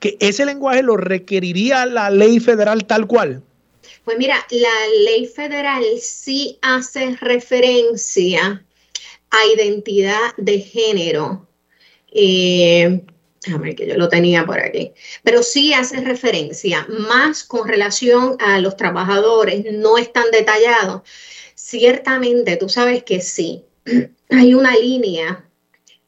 que ese lenguaje lo requeriría la ley federal tal cual? Pues mira, la ley federal sí hace referencia a identidad de género, eh, Déjame que yo lo tenía por aquí. Pero sí hace referencia, más con relación a los trabajadores, no es tan detallado. Ciertamente, tú sabes que sí, hay una línea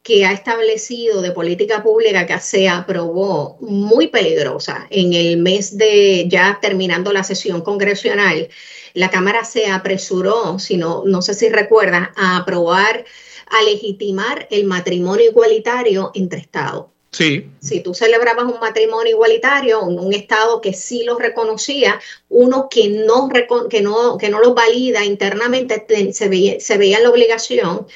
que ha establecido de política pública que se aprobó muy peligrosa en el mes de ya terminando la sesión congresional. La Cámara se apresuró, si no, no sé si recuerdas, a aprobar, a legitimar el matrimonio igualitario entre Estados. Sí. Si tú celebrabas un matrimonio igualitario en un estado que sí lo reconocía, uno que no, que no, que no lo valida internamente, se veía, se veía la obligación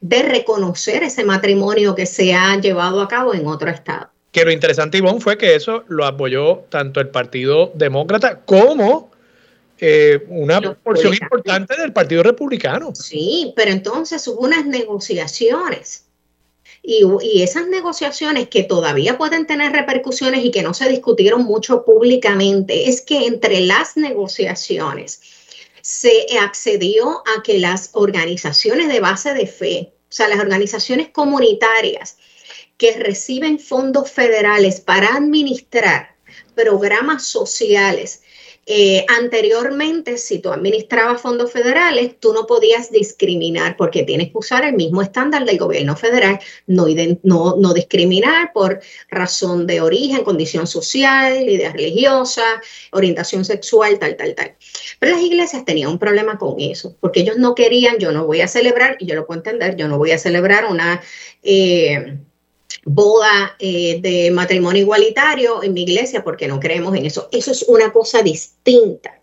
de reconocer ese matrimonio que se ha llevado a cabo en otro estado. Que lo interesante, Ivonne, fue que eso lo apoyó tanto el Partido Demócrata como eh, una porción importante del Partido Republicano. Sí, pero entonces hubo unas negociaciones y, esas negociaciones que todavía pueden tener repercusiones y que no se discutieron mucho públicamente, es que entre las negociaciones se accedió a que las organizaciones de base de fe, o sea, las organizaciones comunitarias que reciben fondos federales para administrar programas sociales eh, anteriormente, si tú administrabas fondos federales, tú no podías discriminar porque tienes que usar el mismo estándar del gobierno federal, no, discriminar por razón de origen, condición social, idea religiosa, orientación sexual, tal, tal, tal. Pero las iglesias tenían un problema con eso, porque ellos no querían, yo no voy a celebrar, y yo lo puedo entender, yo no voy a celebrar una... Eh, boda eh, de matrimonio igualitario en mi iglesia porque no creemos en eso. Eso es una cosa distinta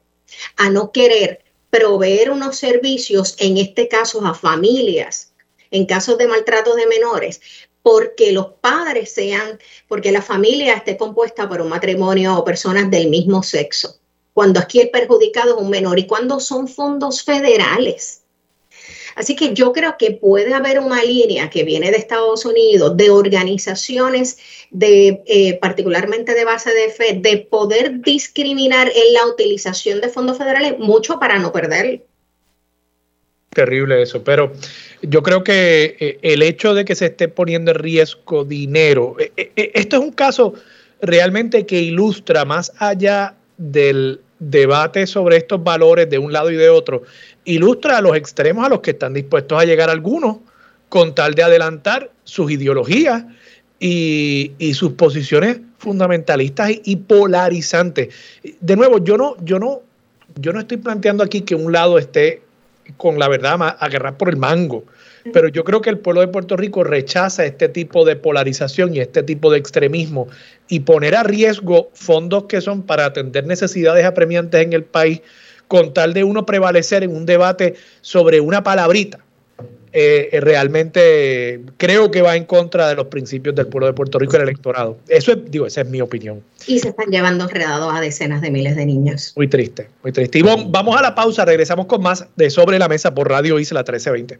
a no querer proveer unos servicios, en este caso a familias, en casos de maltrato de menores, porque los padres sean, porque la familia esté compuesta por un matrimonio o personas del mismo sexo. Cuando aquí el perjudicado es un menor y cuando son fondos federales Así que yo creo que puede haber una línea que viene de Estados Unidos, de organizaciones, de, eh, particularmente de base de fe, de poder discriminar en la utilización de fondos federales, mucho para no perder. Terrible eso, pero yo creo que eh, el hecho de que se esté poniendo en riesgo dinero, eh, esto es un caso realmente que ilustra más allá del debate sobre estos valores de un lado y de otro, ilustra a los extremos a los que están dispuestos a llegar algunos con tal de adelantar sus ideologías y, sus posiciones fundamentalistas y, polarizantes. De nuevo, yo no, yo no, yo no estoy planteando aquí que un lado esté con la verdad a agarrar por el mango. Pero yo creo que el pueblo de Puerto Rico rechaza este tipo de polarización y este tipo de extremismo y poner a riesgo fondos que son para atender necesidades apremiantes en el país con tal de uno prevalecer en un debate sobre una palabrita. Eh, realmente creo que va en contra de los principios del pueblo de Puerto Rico y el electorado. Eso es, digo, esa es mi opinión. Y se están llevando enredados a decenas de miles de niños. Muy triste, muy triste. Y vamos a la pausa, regresamos con más de Sobre la Mesa por Radio Isla 1320.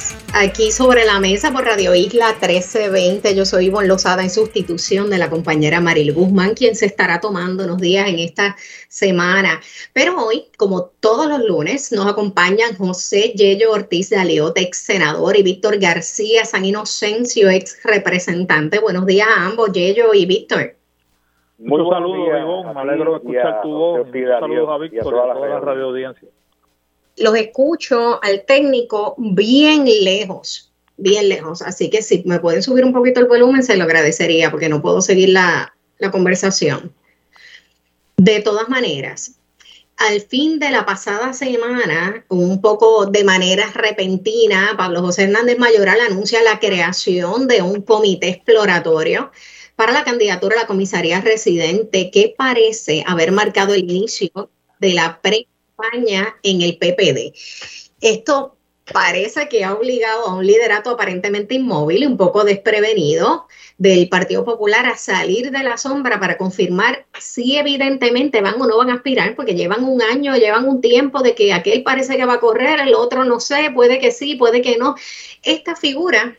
Aquí sobre la mesa por Radio Isla 1320, yo soy Ivonne Lozada en sustitución de la compañera Maril Guzmán, quien se estará tomando unos días en esta semana. Pero hoy, como todos los lunes, nos acompañan José Yello Ortiz de Aleote, ex senador, y Víctor García San Inocencio, ex representante. Buenos días a ambos, Yello y Víctor. Muy saludos, Ivonne. Me alegro de escuchar tu voz. Saludos a Víctor y a toda la radio audiencia los escucho al técnico bien lejos, bien lejos. Así que si me pueden subir un poquito el volumen, se lo agradecería porque no puedo seguir la, la conversación. De todas maneras, al fin de la pasada semana, un poco de manera repentina, Pablo José Hernández Mayoral anuncia la creación de un comité exploratorio para la candidatura a la comisaría residente que parece haber marcado el inicio de la pre en el PPD. Esto parece que ha obligado a un liderato aparentemente inmóvil, un poco desprevenido del Partido Popular a salir de la sombra para confirmar si evidentemente van o no van a aspirar, porque llevan un año, llevan un tiempo de que aquel parece que va a correr, el otro no sé, puede que sí, puede que no. Esta figura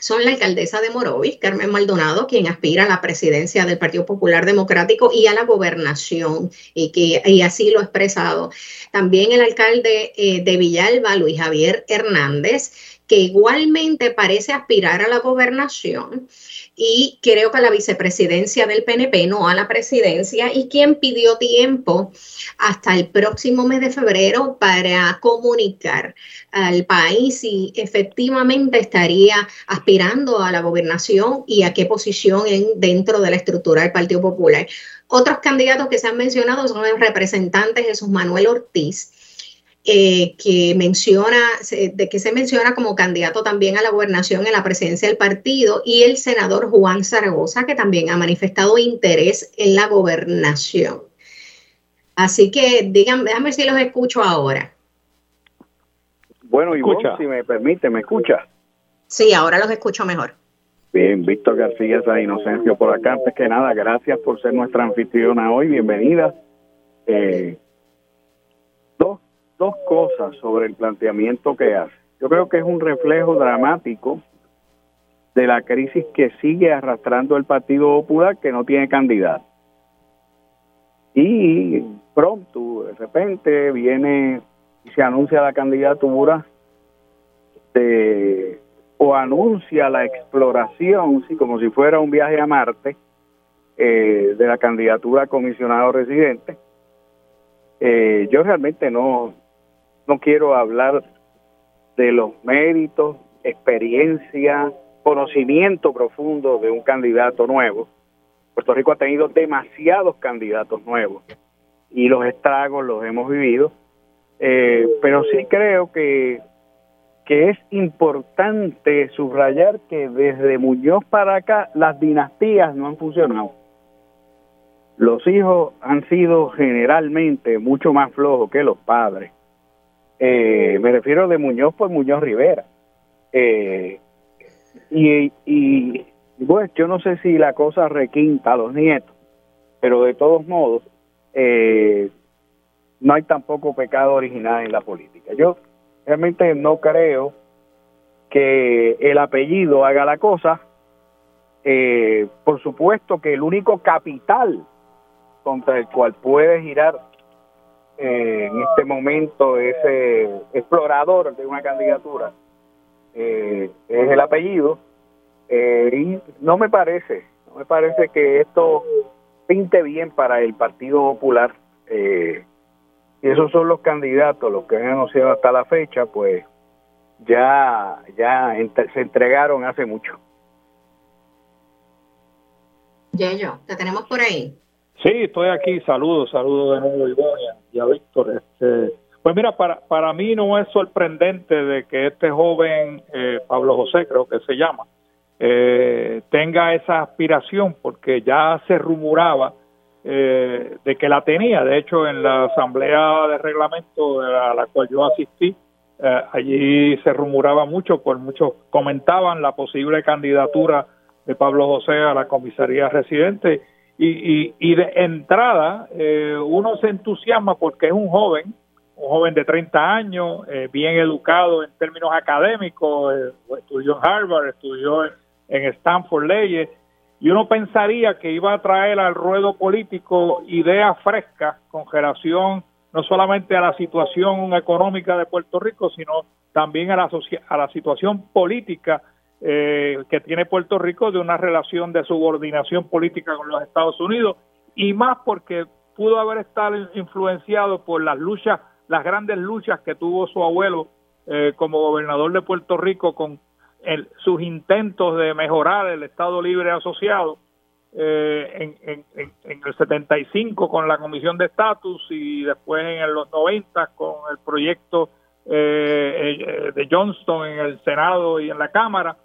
son la alcaldesa de Morovis, Carmen Maldonado, quien aspira a la presidencia del Partido Popular Democrático y a la gobernación, y, que, y así lo ha expresado. También el alcalde eh, de Villalba, Luis Javier Hernández, que igualmente parece aspirar a la gobernación y creo que a la vicepresidencia del PNP, no a la presidencia, y quien pidió tiempo hasta el próximo mes de febrero para comunicar al país si efectivamente estaría aspirando a la gobernación y a qué posición en, dentro de la estructura del Partido Popular. Otros candidatos que se han mencionado son el representante Jesús Manuel Ortiz, eh, que menciona, de que se menciona como candidato también a la gobernación en la presidencia del partido, y el senador Juan Zaragoza, que también ha manifestado interés en la gobernación. Así que díganme, déjame ver si los escucho ahora. Bueno, y si me permite, ¿me escucha? Sí, ahora los escucho mejor. Bien, Víctor García San Inocencio por acá. Antes que nada, gracias por ser nuestra anfitriona hoy. Bienvenida. Eh, dos cosas sobre el planteamiento que hace. Yo creo que es un reflejo dramático de la crisis que sigue arrastrando el Partido Popular que no tiene candidato. Y pronto, de repente, viene y se anuncia la candidatura o anuncia la exploración, como si fuera un viaje a Marte, eh, de la candidatura a comisionado residente. Eh, yo realmente no, no quiero hablar de los méritos, experiencia, conocimiento profundo de un candidato nuevo. Puerto Rico ha tenido demasiados candidatos nuevos y los estragos los hemos vivido, eh, pero sí creo que, que es importante subrayar que desde Muñoz para acá las dinastías no han funcionado. Los hijos han sido generalmente mucho más flojos que los padres eh, me refiero de Muñoz por Muñoz Rivera. Eh, y, y, bueno, yo no sé si la cosa requinta a los nietos, pero de todos modos, eh, no hay tampoco pecado original en la política. Yo realmente no creo que el apellido haga la cosa. por supuesto que el único capital contra el cual puede girar eh, en este momento ese explorador de una candidatura eh, es el apellido eh, y no me parece no me parece que esto pinte bien para el Partido Popular y esos son los candidatos los que han anunciado hasta la fecha pues ya ya se entregaron hace mucho. Ya yo te tenemos por ahí Sí, estoy aquí. Saludos, saludos de nuevo, Ivonia y a Víctor. Este, pues mira, para, para mí no es sorprendente de que este joven, eh, Pablo José, creo que se llama, eh, tenga esa aspiración, porque ya se rumoraba eh, de que la tenía. De hecho, en la asamblea de reglamento a la cual yo asistí, allí se rumoraba mucho, pues muchos comentaban la posible candidatura de Pablo José a la comisaría residente y, y, de entrada eh, uno se entusiasma porque es un joven, un joven de 30 años, eh, bien educado en términos académicos, eh, estudió en Harvard, estudió en, Stanford Leyes, y uno pensaría que iba a traer al ruedo político ideas frescas con relación no solamente a la situación económica de Puerto Rico, sino también a la, a la situación política eh, que tiene Puerto Rico de una relación de subordinación política con los Estados Unidos y más porque pudo haber estado influenciado por las luchas, las grandes luchas que tuvo su abuelo eh, como gobernador de Puerto Rico con sus intentos de mejorar el Estado Libre Asociado eh, en, en, en, el 75 con la Comisión de Estatus y después en los 90 con el proyecto de Johnston en el Senado y en la Cámara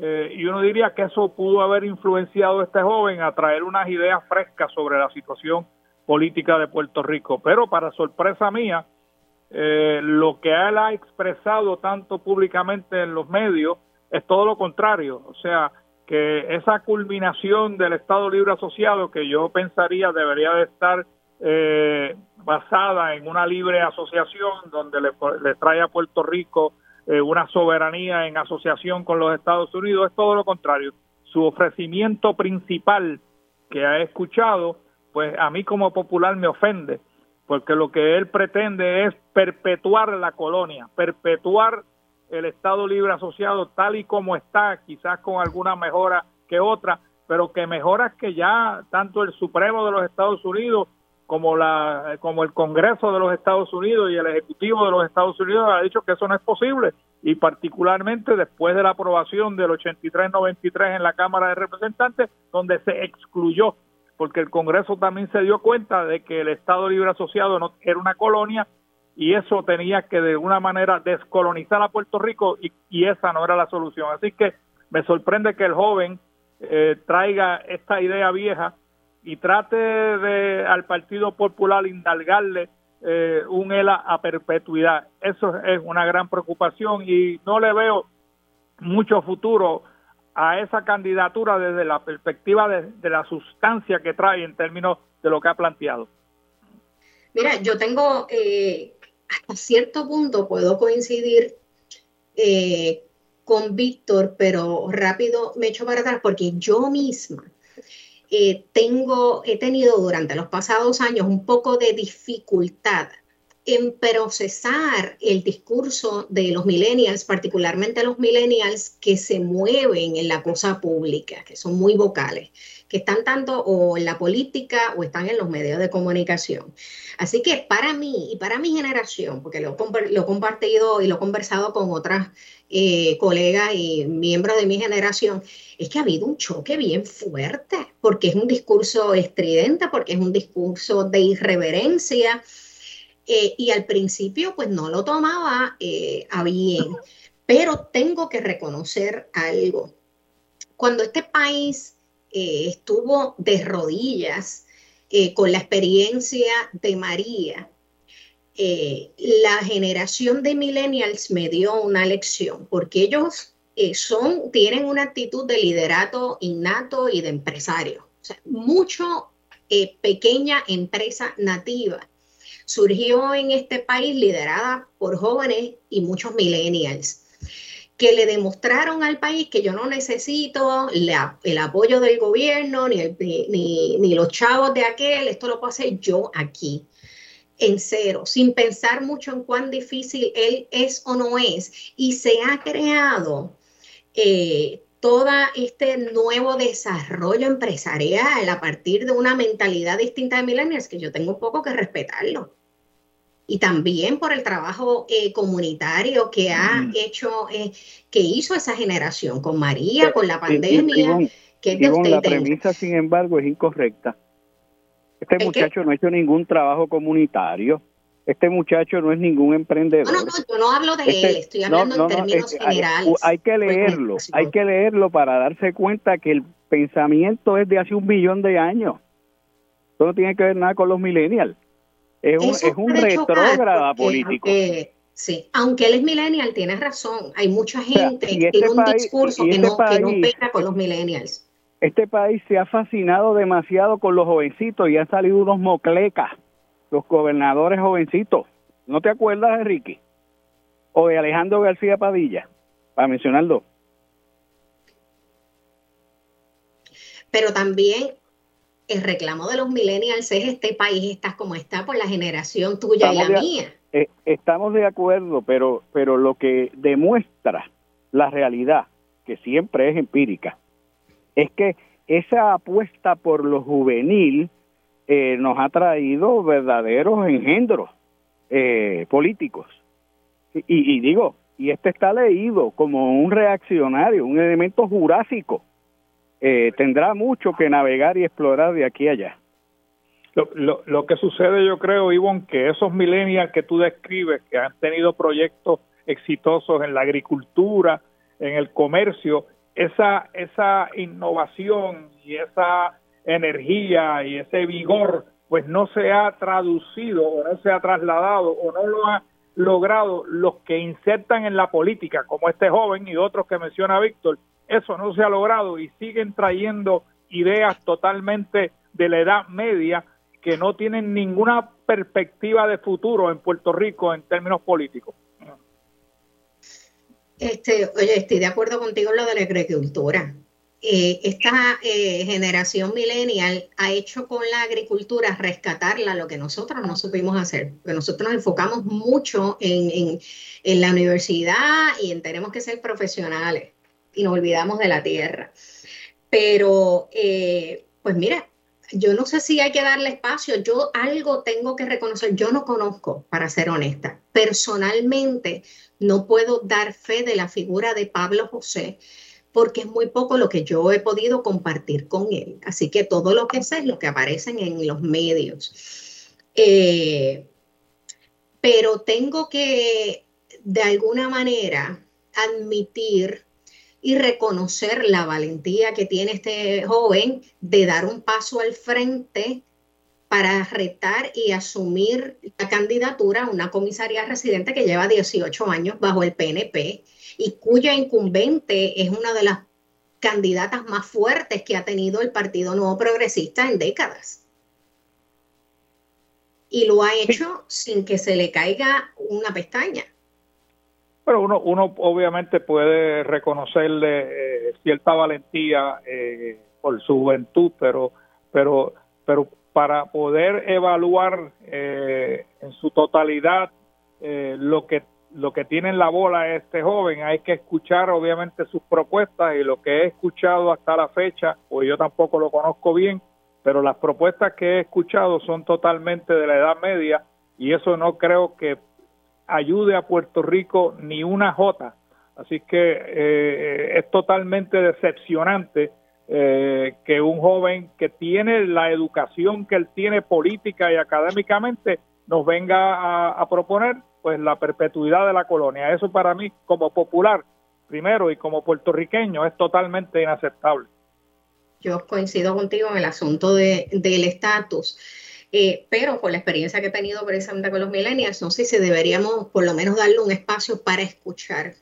eh, y uno diría que eso pudo haber influenciado a este joven a traer unas ideas frescas sobre la situación política de Puerto Rico. Pero para sorpresa mía, eh, lo que él ha expresado tanto públicamente en los medios es todo lo contrario. O sea, que esa culminación del Estado Libre Asociado, que yo pensaría debería de estar eh, basada en una libre asociación donde le, le trae a Puerto Rico eh, una soberanía en asociación con los Estados Unidos, es todo lo contrario. Su ofrecimiento principal que ha escuchado, pues a mí como popular me ofende, porque lo que él pretende es perpetuar la colonia, perpetuar el Estado Libre Asociado tal y como está, quizás con alguna mejora que otra, pero que mejoras que ya tanto el Supremo de los Estados Unidos como la como el Congreso de los Estados Unidos y el Ejecutivo de los Estados Unidos ha dicho que eso no es posible y particularmente después de la aprobación del 83-93 en la Cámara de Representantes donde se excluyó porque el Congreso también se dio cuenta de que el Estado Libre Asociado no era una colonia y eso tenía que de alguna manera descolonizar a Puerto Rico y, y esa no era la solución. Así que me sorprende que el joven eh, traiga esta idea vieja y trate de al Partido Popular indalgarle eh, un ELA a perpetuidad. Eso es una gran preocupación y no le veo mucho futuro a esa candidatura desde la perspectiva de, la sustancia que trae en términos de lo que ha planteado. Mira, yo tengo eh, hasta cierto punto puedo coincidir eh, con Víctor, pero rápido me echo para atrás porque yo misma eh, tengo, he tenido durante los pasados años un poco de dificultad en procesar el discurso de los millennials, particularmente los millennials que se mueven en la cosa pública, que son muy vocales que están tanto o en la política o están en los medios de comunicación. Así que para mí y para mi generación, porque lo, he compartido y lo he conversado con otras eh, colegas y miembros de mi generación, es que ha habido un choque bien fuerte, porque es un discurso estridente, porque es un discurso de irreverencia. Eh, y al principio pues no lo tomaba eh, a bien, pero tengo que reconocer algo. Cuando este país eh, estuvo de rodillas con la experiencia de María, eh, la generación de millennials me dio una lección, porque ellos son, tienen una actitud de liderato innato y de empresario. O mucho pequeña empresa nativa surgió en este país liderada por jóvenes y muchos millennials que le demostraron al país que yo no necesito el apoyo del gobierno ni, ni, los chavos de aquel, esto lo puedo hacer yo aquí, en cero, sin pensar mucho en cuán difícil él es o no es. Y se ha creado eh, todo este nuevo desarrollo empresarial a partir de una mentalidad distinta de millennials que yo tengo un poco que respetarlo y también por el trabajo eh, comunitario que ha hecho, eh, que hizo esa generación con María, con la pandemia. que es de la premisa, sin embargo, es incorrecta. Este muchacho no ha hecho ningún trabajo comunitario. Este muchacho no es ningún emprendedor. No, no, yo no hablo de este, él, estoy hablando en términos generales. Hay, que leerlo, hay que leerlo para darse cuenta que el pensamiento es de hace un millón de años. Esto no tiene que ver nada con los millennials. Es un, es un retrógrada político. sí, aunque él es millennial, tiene razón. Hay mucha gente que este tiene un discurso que, este no, que no pega con los millennials. Este país se ha fascinado demasiado con los jovencitos y han salido unos moclecas, los gobernadores jovencitos. ¿No te acuerdas, Enrique? O de Alejandro García Padilla, para mencionarlo. Pero también el reclamo de los millennials es este país está como está por la generación tuya y la mía. Eh, estamos de acuerdo, pero, pero lo que demuestra la realidad, que siempre es empírica, es que esa apuesta por lo juvenil eh, nos ha traído verdaderos engendros eh, políticos. Y, y digo, y este está leído como un reaccionario, un elemento jurásico eh, tendrá mucho que navegar y explorar de aquí a allá. Lo, lo, que sucede, yo creo, Ivonne, que esos millennials que tú describes, que han tenido proyectos exitosos en la agricultura, en el comercio, esa, esa innovación y esa energía y ese vigor, pues no se ha traducido o no se ha trasladado o no lo ha logrado los que insertan en la política, como este joven y otros que menciona Víctor, eso no se ha logrado y siguen trayendo ideas totalmente de la edad media que no tienen ninguna perspectiva de futuro en Puerto Rico en términos políticos. Este, oye, estoy de acuerdo contigo en lo de la agricultura. Eh, esta eh, generación millennial ha hecho con la agricultura rescatarla lo que nosotros no supimos hacer, porque nosotros nos enfocamos mucho en, la universidad y en tenemos que ser profesionales y nos olvidamos de la tierra. Pero, eh, pues mira, yo no sé si hay que darle espacio, yo algo tengo que reconocer, yo no conozco, para ser honesta, personalmente no puedo dar fe de la figura de Pablo José porque es muy poco lo que yo he podido compartir con él. Así que todo lo que sé es lo que aparecen en los medios. Eh, pero tengo que, de alguna manera, admitir y reconocer la valentía que tiene este joven de dar un paso al frente para retar y asumir la candidatura a una comisaría residente que lleva 18 años bajo el PNP y cuya incumbente es una de las candidatas más fuertes que ha tenido el Partido Nuevo Progresista en décadas. Y lo ha hecho sin que se le caiga una pestaña. Pero uno, uno obviamente puede reconocerle eh, cierta valentía eh, por su juventud, pero, pero, pero para poder evaluar eh, en su totalidad lo que lo que tiene en la bola este joven, hay que escuchar obviamente sus propuestas y lo que he escuchado hasta la fecha, pues yo tampoco lo conozco bien, pero las propuestas que he escuchado son totalmente de la edad media y eso no creo que ayude a Puerto Rico ni una jota. Así que eh, es totalmente decepcionante eh, que un joven que tiene la educación que él tiene política y académicamente nos venga a proponer pues la perpetuidad de la colonia. Eso para mí como popular, primero, y como puertorriqueño es totalmente inaceptable. Yo coincido contigo en el asunto de, del estatus. Eh, pero por la experiencia que he tenido precisamente con los millennials, no sé si deberíamos por lo menos darle un espacio para escuchar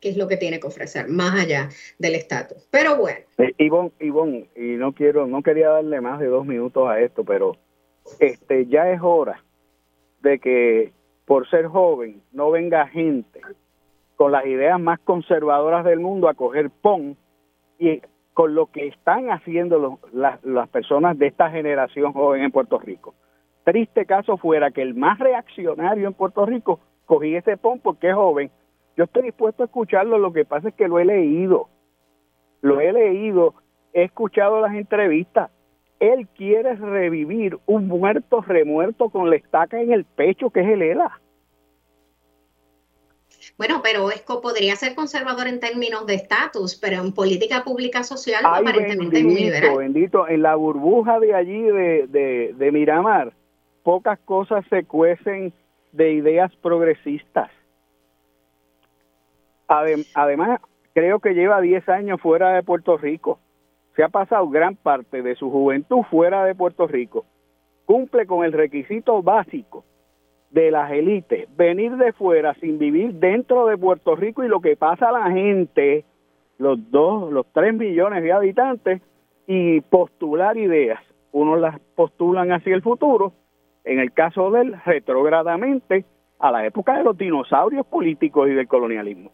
qué es lo que tiene que ofrecer, más allá del estatus. Pero bueno. Eh, Ivonne, y no quiero, no quería darle más de dos minutos a esto, pero este ya es hora de que por ser joven, no venga gente con las ideas más conservadoras del mundo a coger PON y con lo que están haciendo las, personas de esta generación joven en Puerto Rico. Triste caso fuera que el más reaccionario en Puerto Rico cogí ese PON porque es joven. Yo estoy dispuesto a escucharlo, lo que pasa es que lo he leído, lo he leído, he escuchado las entrevistas, él quiere revivir un muerto remuerto con la estaca en el pecho, que es el ELA. Bueno, pero ESCO podría ser conservador en términos de estatus, pero en política pública social aparentemente es muy liberal. Bendito, en la burbuja de allí de, de Miramar, pocas cosas se cuecen de ideas progresistas. además, creo que lleva 10 años fuera de Puerto Rico se ha pasado gran parte de su juventud fuera de Puerto Rico. Cumple con el requisito básico de las élites, venir de fuera sin vivir dentro de Puerto Rico y lo que pasa a la gente, los dos, los tres millones de habitantes, y postular ideas. Unos las postulan hacia el futuro, en el caso de él, retrógradamente a la época de los dinosaurios políticos y del colonialismo.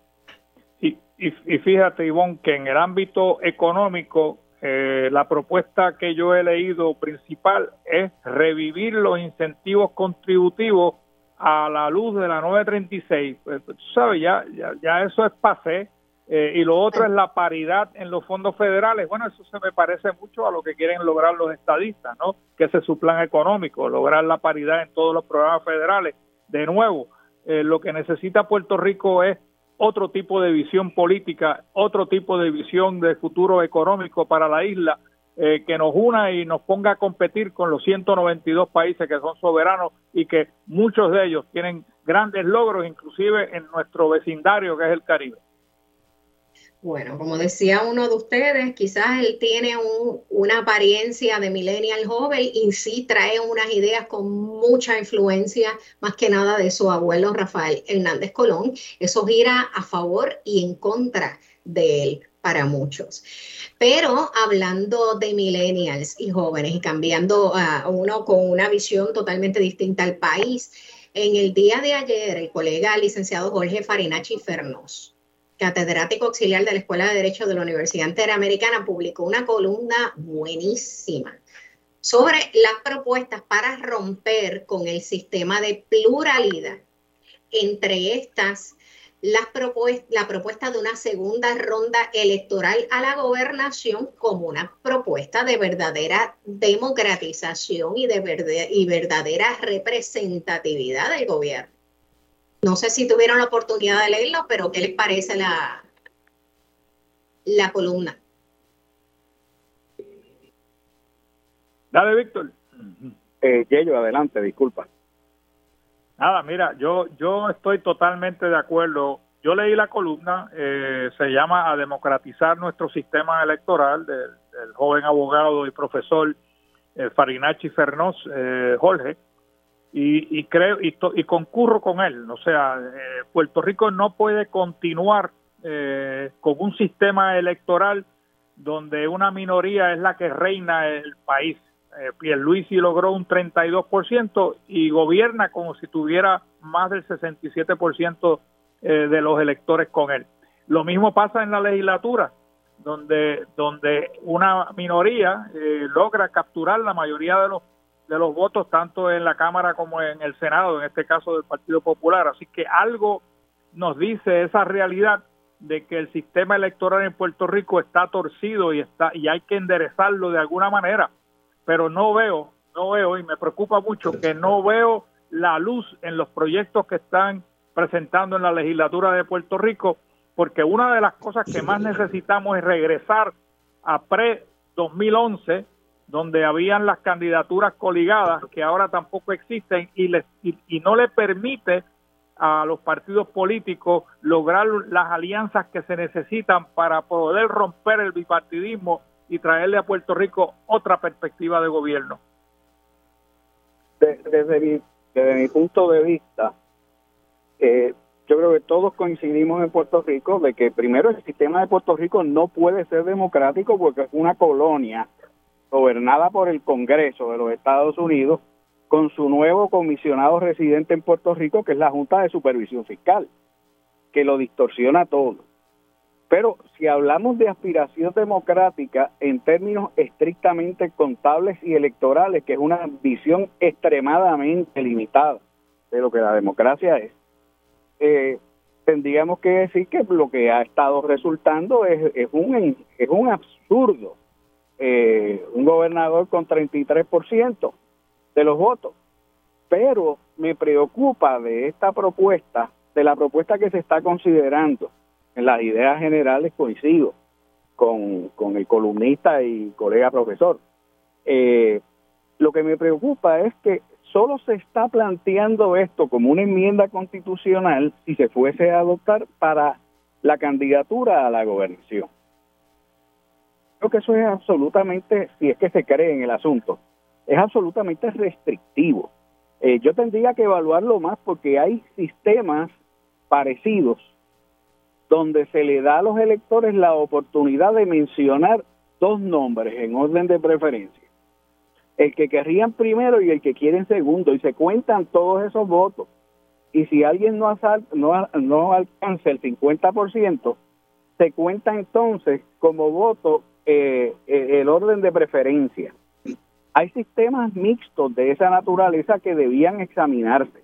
Y, y, y fíjate, Ivonne, que en el ámbito económico eh, la propuesta que yo he leído principal es revivir los incentivos contributivos a la luz de la 936. Pues, tú sabes, ya, ya, eso es pase. Eh, y lo otro es la paridad en los fondos federales. Bueno, eso se me parece mucho a lo que quieren lograr los estadistas, ¿no? Que ese es su plan económico, lograr la paridad en todos los programas federales. De nuevo, eh, lo que necesita Puerto Rico es otro tipo de visión política, otro tipo de visión de futuro económico para la isla eh, que nos una y nos ponga a competir con los 192 países que son soberanos y que muchos de ellos tienen grandes logros, inclusive en nuestro vecindario que es el Caribe. Bueno, como decía uno de ustedes, quizás él tiene una apariencia de millennial joven y sí trae unas ideas con mucha influencia, más que nada de su abuelo Rafael Hernández Colón. Eso gira a favor y en contra de él para muchos. Pero hablando de millennials y jóvenes y cambiando a uno con una visión totalmente distinta al país, en el día de ayer el colega licenciado Jorge Farinachi Fernos catedrático auxiliar de la Escuela de Derecho de la Universidad Interamericana, publicó una columna buenísima sobre las propuestas para romper con el sistema de pluralidad. Entre estas, las la propuesta de una segunda ronda electoral a la gobernación como una propuesta de verdadera democratización y de y verdadera representatividad del gobierno. No sé si tuvieron la oportunidad de leerlo, pero ¿qué les parece la, la columna? Dale, Víctor. Eh, Yello, adelante, disculpa. Nada, mira, yo, yo estoy totalmente de acuerdo. Yo leí la columna, eh, se llama A democratizar nuestro sistema electoral del, joven abogado y profesor eh, Farinachi Fernós eh, Jorge y, creo y, y, concurro con él. O sea, eh, Puerto Rico no puede continuar eh, con un sistema electoral donde una minoría es la que reina el país. Eh, Pierluisi logró un 32% y gobierna como si tuviera más del 67% eh, de los electores con él. Lo mismo pasa en la legislatura, donde, donde una minoría eh, logra capturar la mayoría de los de los votos tanto en la Cámara como en el Senado, en este caso del Partido Popular. Así que algo nos dice esa realidad de que el sistema electoral en Puerto Rico está torcido y está y hay que enderezarlo de alguna manera, pero no veo, no veo y me preocupa mucho que no veo la luz en los proyectos que están presentando en la legislatura de Puerto Rico, porque una de las cosas que más necesitamos es regresar a pre 2011 donde habían las candidaturas coligadas que ahora tampoco existen y, les, y, no le permite a los partidos políticos lograr las alianzas que se necesitan para poder romper el bipartidismo y traerle a Puerto Rico otra perspectiva de gobierno. Desde mi, mi punto de vista, eh, yo creo que todos coincidimos en Puerto Rico de que primero el sistema de Puerto Rico no puede ser democrático porque es una colonia gobernada por el Congreso de los Estados Unidos, con su nuevo comisionado residente en Puerto Rico, que es la Junta de Supervisión Fiscal, que lo distorsiona todo. Pero si hablamos de aspiración democrática en términos estrictamente contables y electorales, que es una visión extremadamente limitada de lo que la democracia es, eh, tendríamos que decir que lo que ha estado resultando es, es, un, es un absurdo eh, un gobernador con 33% de los votos. Pero me preocupa de esta propuesta, de la propuesta que se está considerando, en las ideas generales coincido con, el columnista y colega profesor. Eh, lo que me preocupa es que solo se está planteando esto como una enmienda constitucional si se fuese a adoptar para la candidatura a la gobernación creo que eso es absolutamente, si es que se cree en el asunto, es absolutamente restrictivo. Eh, yo tendría que evaluarlo más porque hay sistemas parecidos donde se le da a los electores la oportunidad de mencionar dos nombres en orden de preferencia. El que querrían primero y el que quieren segundo, y se cuentan todos esos votos. Y si alguien no, alcanza el 50%, se cuenta entonces como voto eh, eh, el orden de preferencia. Hay sistemas mixtos de esa naturaleza que debían examinarse.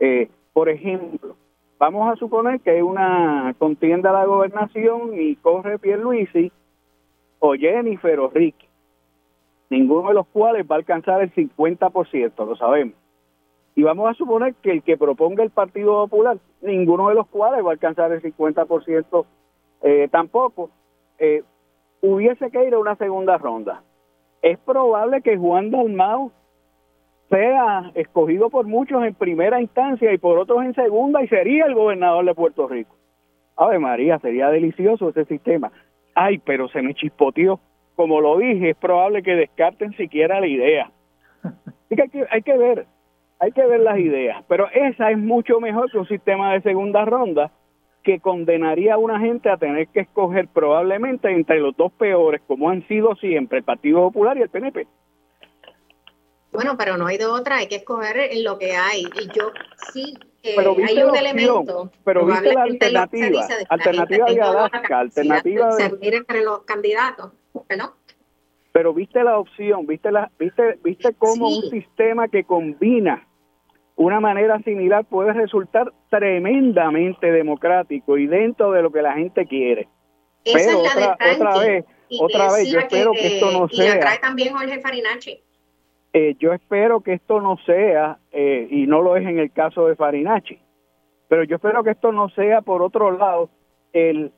Eh, por ejemplo, vamos a suponer que hay una contienda a la gobernación y corre Pierluisi o Jennifer o ninguno de los cuales va a alcanzar el 50%, lo sabemos. Y vamos a suponer que el que proponga el Partido Popular, ninguno de los cuales va a alcanzar el 50% eh, tampoco. Eh, hubiese que ir a una segunda ronda. Es probable que Juan Dalmau sea escogido por muchos en primera instancia y por otros en segunda y sería el gobernador de Puerto Rico. Ave María, sería delicioso ese sistema. Ay, pero se me chispoteó. Como lo dije, es probable que descarten siquiera la idea. Así que hay, que hay que ver, hay que ver las ideas. Pero esa es mucho mejor que un sistema de segunda ronda que condenaría a una gente a tener que escoger probablemente entre los dos peores, como han sido siempre el Partido Popular y el PNP. Bueno, pero no hay de otra, hay que escoger en lo que hay. Y yo sí pero viste hay un elemento. Pero viste la alternativa, alternativa de Alaska, alternativa de... entre los candidatos, ¿no? Pero viste la opción, viste la, viste, viste cómo un sistema que combina una manera similar puede resultar tremendamente democrático y dentro de lo que la gente quiere. Pero otra, otra vez, otra vez, yo espero que, esto no sea. Y trae también Jorge Farinacci. Eh, yo espero que esto no sea, eh, y no lo es en el caso de Farinacci, pero yo espero que esto no sea, por otro lado, el,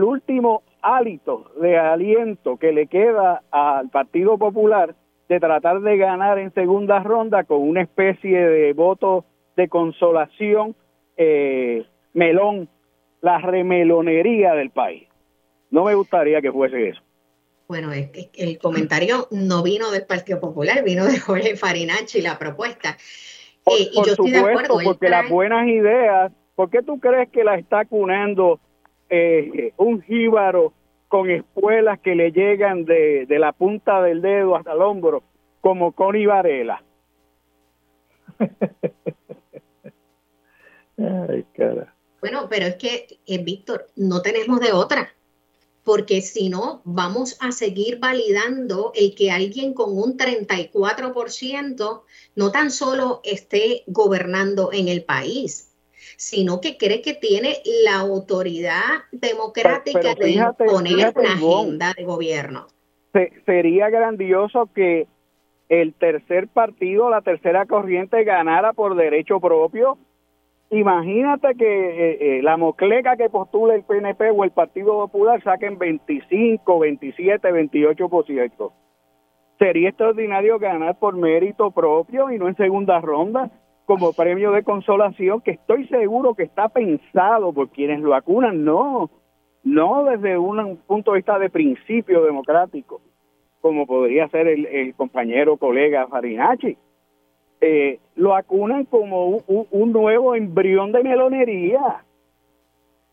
último hálito de aliento que le queda al Partido Popular de tratar de ganar en segunda ronda con una especie de voto de consolación eh, melón, la remelonería del país. No me gustaría que fuese eso. Bueno, es que el comentario no vino del Partido Popular, vino de Jorge Farinacci, la propuesta. Por, eh, y yo supuesto, estoy de acuerdo, porque las buenas ideas, ¿por qué tú crees que la está cunando eh, un jíbaro con espuelas que le llegan de, de, la punta del dedo hasta el hombro, como Connie Varela? Ay, cara. Bueno, pero es que, eh, Víctor, no tenemos de otra porque si no, vamos a seguir validando el que alguien con un 34% no tan solo esté gobernando en el país, sino que cree que tiene la autoridad democrática de imponer una agenda de gobierno. sería grandioso que el tercer partido, la tercera corriente ganara por derecho propio Imagínate que eh, eh, la mocleca que postula el PNP o el Partido Popular saquen 25, 27, 28%. Sería extraordinario ganar por mérito propio y no en segunda ronda como premio de consolación que estoy seguro que está pensado por quienes lo acunan, no, no desde un punto de vista de principio democrático, como podría ser el, el compañero colega Farinacci eh, lo acunan como un, nuevo embrión de melonería.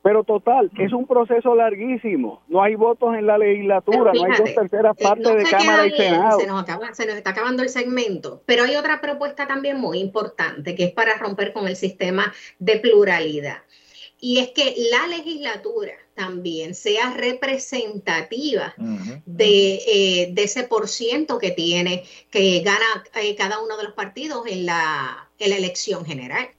Pero total, es un proceso larguísimo. No hay votos en la legislatura, no hay dos terceras eh, partes de Cámara y Senado. Se nos, se nos está acabando el segmento. Pero hay otra propuesta también muy importante, que es para romper con el sistema de pluralidad. Y es que la legislatura también sea representativa de, eh, de, ese por ciento que tiene, que gana eh, cada uno de los partidos en la, en la elección general.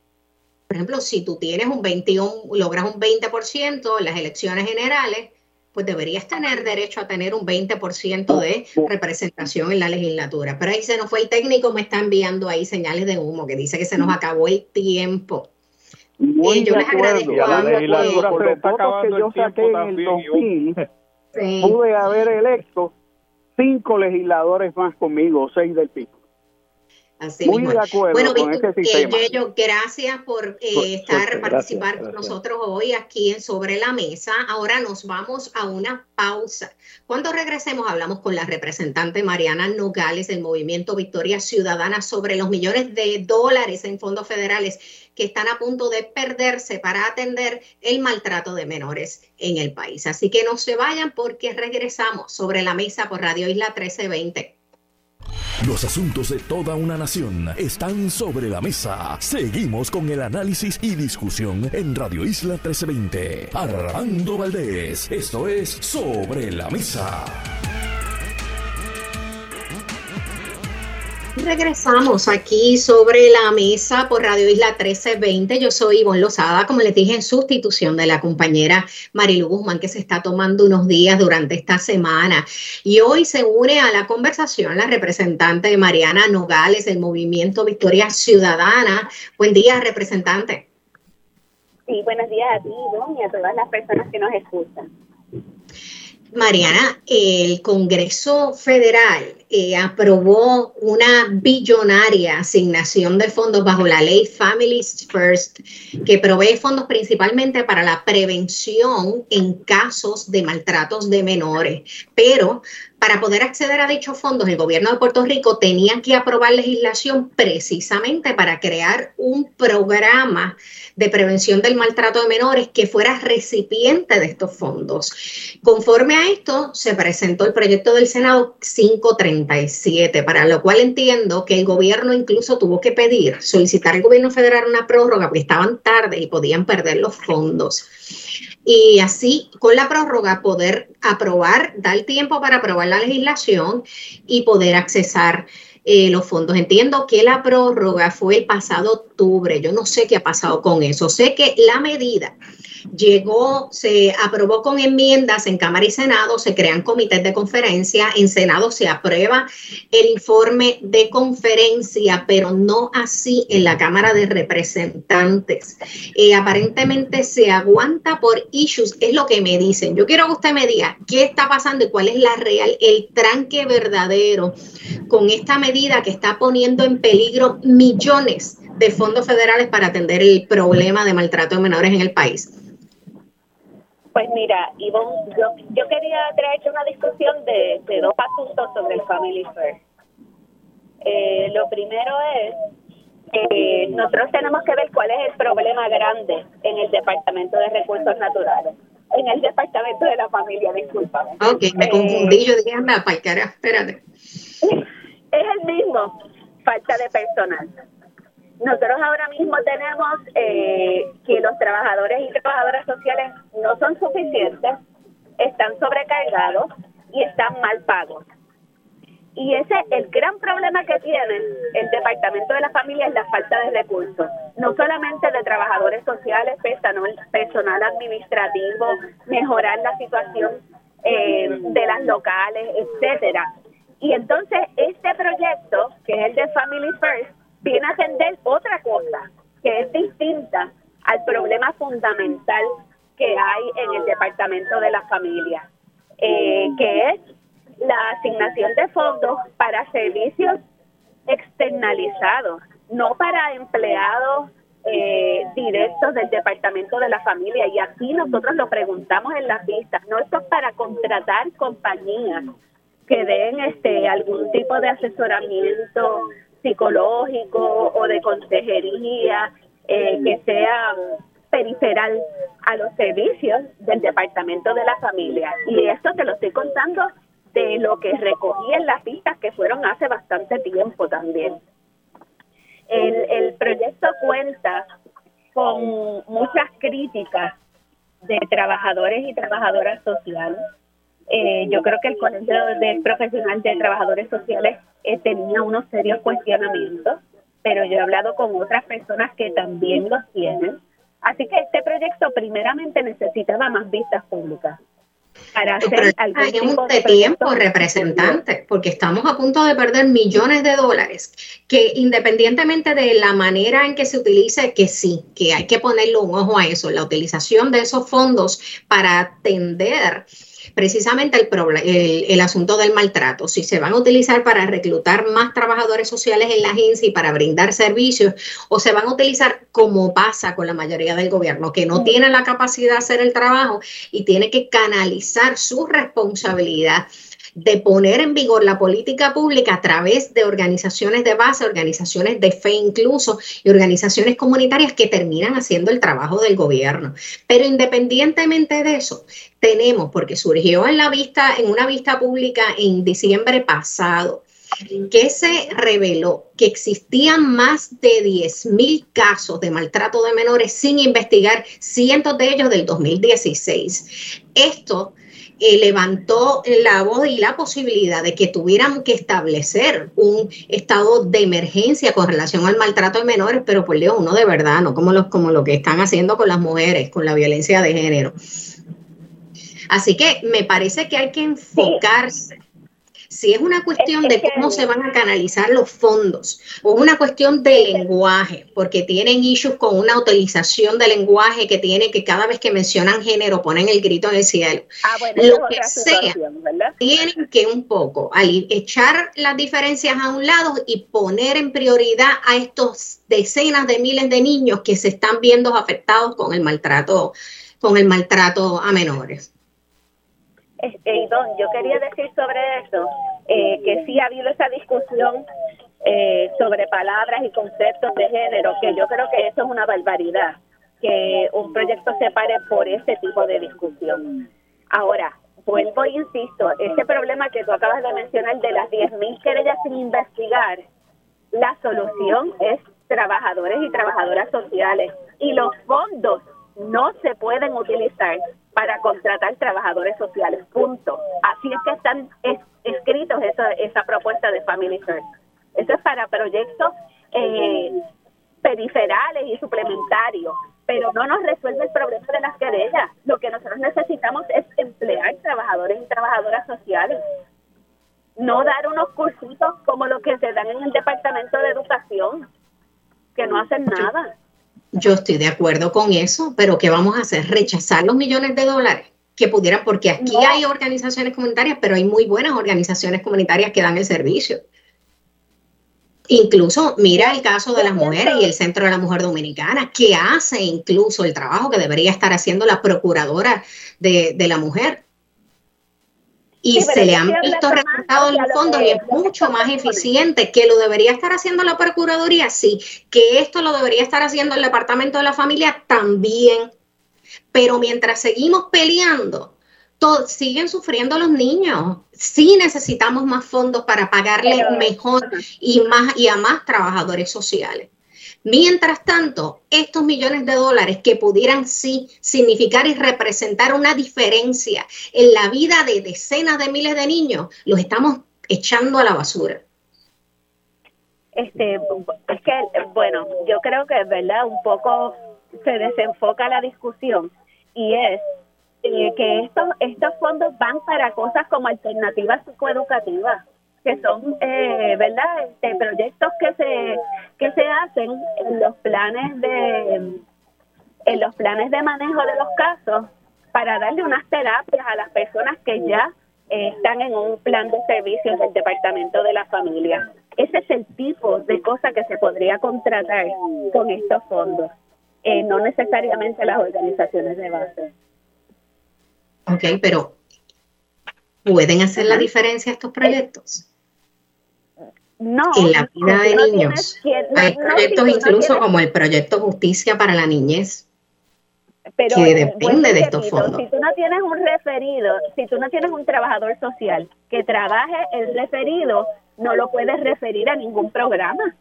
Por ejemplo, si tú tienes un 21, logras un 20% en las elecciones generales, pues deberías tener derecho a tener un 20% de representación en la legislatura. Pero ahí se nos fue el técnico, me está enviando ahí señales de humo que dice que se nos acabó el tiempo. Muy yo les agradezco. La legislatura se está acabando el tiempo también. Pude haber electo cinco legisladores más conmigo, seis del pico. Así Muy de acuerdo bueno, con Víctor, eh, gracias por eh, estar, participar con nosotros hoy aquí en Sobre la Mesa. Ahora nos vamos a una pausa. Cuando regresemos hablamos con la representante Mariana Nogales del Movimiento Victoria Ciudadana sobre los millones de dólares en fondos federales que están a punto de perderse para atender el maltrato de menores en el país. Así que no se vayan porque regresamos sobre la mesa por Radio Isla 1320. Los asuntos de toda una nación están sobre la mesa. Seguimos con el análisis y discusión en Radio Isla 1320. Armando Valdés, esto es Sobre la Mesa. Regresamos aquí sobre la mesa por Radio Isla 1320. Yo soy Ivonne Lozada, como les dije, en sustitución de la compañera Marilu Guzmán, que se está tomando unos días durante esta semana. Y hoy se une a la conversación la representante Mariana Nogales del Movimiento Victoria Ciudadana. Buen día, representante. Sí, buenos días a ti, Ivonne, y a todas las personas que nos escuchan. Mariana, el Congreso Federal eh, aprobó una billonaria asignación de fondos bajo la ley Families First, que provee fondos principalmente para la prevención en casos de maltratos de menores, pero para poder acceder a dichos fondos, el gobierno de Puerto Rico tenía que aprobar legislación precisamente para crear un programa de prevención del maltrato de menores que fuera recipiente de estos fondos. Conforme a esto, se presentó el proyecto del Senado 537, para lo cual entiendo que el gobierno incluso tuvo que pedir, solicitar al gobierno federal una prórroga porque estaban tarde y podían perder los fondos. Y así con la prórroga poder aprobar, dar tiempo para aprobar la legislación y poder accesar eh, los fondos. Entiendo que la prórroga fue el pasado octubre. Yo no sé qué ha pasado con eso. Sé que la medida llegó, se aprobó con enmiendas en Cámara y Senado, se crean comités de conferencia, en Senado se aprueba el informe de conferencia, pero no así en la Cámara de Representantes. Eh, aparentemente se aguanta por issues, es lo que me dicen. Yo quiero que usted me diga qué está pasando y cuál es la real, el tranque verdadero con esta medida que está poniendo en peligro millones de fondos federales para atender el problema de maltrato de menores en el país. Pues mira, Ivonne, yo, yo quería traerte una discusión de, dos asuntos sobre el Family First. Eh, lo primero es que nosotros tenemos que ver cuál es el problema grande en el Departamento de Recursos Naturales, en el Departamento de la Familia, disculpa. Ok, me confundí, yo dije, anda, espérate. Es el mismo, falta de personal. Nosotros ahora mismo tenemos eh, que los trabajadores y trabajadoras sociales no son suficientes, están sobrecargados y están mal pagos. Y ese es el gran problema que tiene el Departamento de la Familia es la falta de recursos, no solamente de trabajadores sociales, personal administrativo, mejorar la situación eh, de las locales, etcétera. Y entonces este proyecto, que es el de Family First, viene a atender otra cosa que es distinta al problema fundamental que hay en el Departamento de la Familia, eh, que es la asignación de fondos para servicios externalizados, no para empleados eh, directos del Departamento de la Familia. Y aquí nosotros lo preguntamos en las vistas, no esto es para contratar compañías que den este algún tipo de asesoramiento psicológico o de consejería eh, que sea periferal a los servicios del Departamento de la Familia. Y esto te lo estoy contando de lo que recogí en las pistas que fueron hace bastante tiempo también. El, el proyecto cuenta con muchas críticas de trabajadores y trabajadoras sociales eh, yo creo que el Colegio de Profesional de Trabajadores Sociales eh, tenía unos serios cuestionamientos, pero yo he hablado con otras personas que también los tienen. Así que este proyecto primeramente necesitaba más vistas públicas para hacer algún de tiempo, representante, porque estamos a punto de perder millones de dólares, que independientemente de la manera en que se utilice, que sí, que hay que ponerle un ojo a eso, la utilización de esos fondos para atender precisamente el, el, asunto del maltrato. Si se van a utilizar para reclutar más trabajadores sociales en la agencia y para brindar servicios, o se van a utilizar como pasa con la mayoría del gobierno, que no mm. tiene la capacidad de hacer el trabajo y tiene que canalizar su responsabilidad de poner en vigor la política pública a través de organizaciones de base, organizaciones de fe incluso y organizaciones comunitarias que terminan haciendo el trabajo del gobierno. Pero independientemente de eso, tenemos, porque surgió en la vista, en una vista pública en diciembre pasado, que se reveló que existían más de 10 mil casos de maltrato de menores sin investigar, cientos de ellos del 2016. Esto eh, levantó la voz y la posibilidad de que tuvieran que establecer un estado de emergencia con relación al maltrato de menores, pero por Dios, uno de verdad, no como, los, como lo que están haciendo con las mujeres, con la violencia de género. Así que me parece que hay que enfocarse si es una cuestión de cómo se van a canalizar los fondos o una cuestión de lenguaje, porque tienen issues con una utilización de lenguaje que tiene que cada vez que mencionan género ponen el grito en el cielo. Ah, Lo que sea, tienen que un poco echar las diferencias a un lado y poner en prioridad a estos decenas de miles de niños que se están viendo afectados con el maltrato, con el maltrato a menores. Este, Don, yo quería decir sobre eso eh, que sí ha habido esa discusión eh, sobre palabras y conceptos de género, que yo creo que eso es una barbaridad, que un proyecto se pare por ese tipo de discusión. Ahora, vuelvo e insisto, ese problema que tú acabas de mencionar de las 10.000 querellas sin investigar, la solución es trabajadores y trabajadoras sociales y los fondos no se pueden utilizar para contratar trabajadores sociales, punto. Así es que están escritos esa, esa propuesta de Family First. Eso es para proyectos eh, periferales y suplementarios, pero no nos resuelve el problema de las querellas. Lo que nosotros necesitamos es emplear trabajadores y trabajadoras sociales. No dar unos cursitos como los que se dan en el Departamento de Educación, que no hacen nada. Yo estoy de acuerdo con eso, pero ¿qué vamos a hacer? ¿Rechazar los millones de dólares? Que pudieran, porque aquí hay organizaciones comunitarias, pero hay muy buenas organizaciones comunitarias que dan el servicio. Incluso mira el caso de las mujeres y el Centro de la Mujer Dominicana, que hace incluso el trabajo que debería estar haciendo la procuradora de, de la mujer y se le han visto recortados los fondos y es mucho más eficiente que lo debería estar haciendo la Procuraduría, sí, que esto lo debería estar haciendo el Departamento de la Familia también. Pero mientras seguimos peleando, siguen sufriendo los niños. Sí necesitamos más fondos para pagarles mejor y más y a más trabajadores sociales. Mientras tanto, estos millones de dólares que pudieran sí significar y representar una diferencia en la vida de decenas de miles de niños, los estamos echando a la basura. Este, es que, bueno, yo creo que es verdad, un poco se desenfoca la discusión y es eh, que estos, estos fondos van para cosas como alternativas psicoeducativas que son, eh, ¿verdad?, este, proyectos que se, que se hacen en los planes de en los planes de manejo de los casos para darle unas terapias a las personas que ya eh, están en un plan de servicios del Departamento de la Familia. Ese es el tipo de cosa que se podría contratar con estos fondos, eh, no necesariamente las organizaciones de base. Ok, pero ¿pueden hacer la diferencia estos proyectos? No, en la vida de niños. Hay proyectos incluso como el proyecto Justicia para la Niñez, pero, que depende de estos fondos. Si tú no tienes un referido, si tú no tienes un trabajador social que trabaje el referido, no lo puedes referir a ningún programa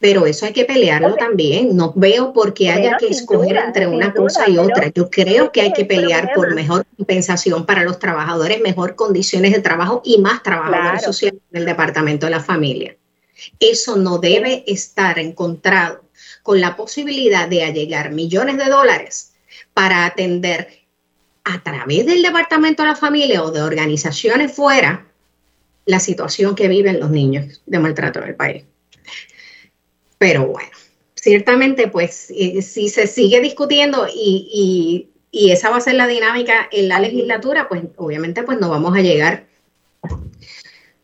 pero eso hay que pelearlo también. No veo por qué haya que escoger entre una cosa y otra. Yo creo que hay que pelear por mejor compensación para los trabajadores, mejor condiciones de trabajo y más trabajadores sociales del Departamento de la Familia. Eso no debe estar encontrado con la posibilidad de allegar millones de dólares para atender a través del Departamento de la Familia o de organizaciones fuera la situación que viven los niños de maltrato en el país. Pero bueno, ciertamente, pues si se sigue discutiendo y, esa va a ser la dinámica en la legislatura, pues obviamente pues no vamos a llegar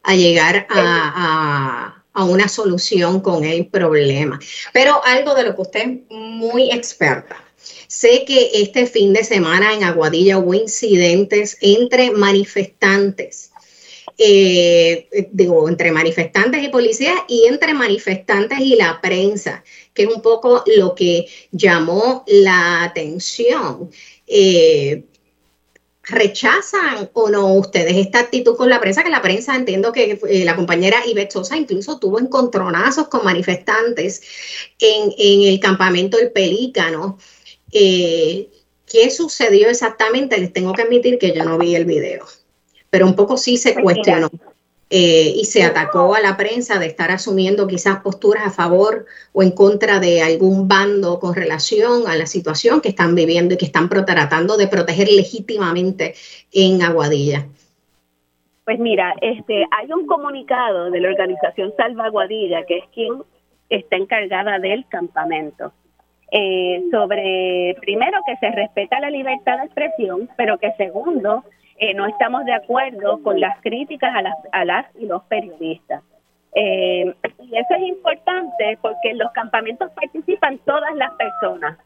a llegar a, una solución con el problema. Pero algo de lo que usted es muy experta. Sé que este fin de semana en Aguadilla hubo incidentes entre manifestantes eh, digo, entre manifestantes y policías y entre manifestantes y la prensa, que es un poco lo que llamó la atención. Eh, ¿Rechazan o no ustedes esta actitud con la prensa? Que la prensa, entiendo que eh, la compañera Ivette Sosa incluso tuvo encontronazos con manifestantes en, el campamento El Pelícano. ¿Qué sucedió exactamente? Les tengo que admitir que yo no vi el video pero un poco sí se cuestionó. Eh, y se atacó a la prensa de estar asumiendo quizás posturas a favor o en contra de algún bando con relación a la situación que están viviendo y que están tratando de proteger legítimamente en Aguadilla. Pues mira, este, hay un comunicado de la organización Salva Aguadilla, que es quien está encargada del campamento, eh, sobre, primero, que se respeta la libertad de expresión, pero que segundo, eh, no estamos de acuerdo con las críticas a las, a las y los periodistas. Eh, y eso es importante porque en los campamentos participan todas las personas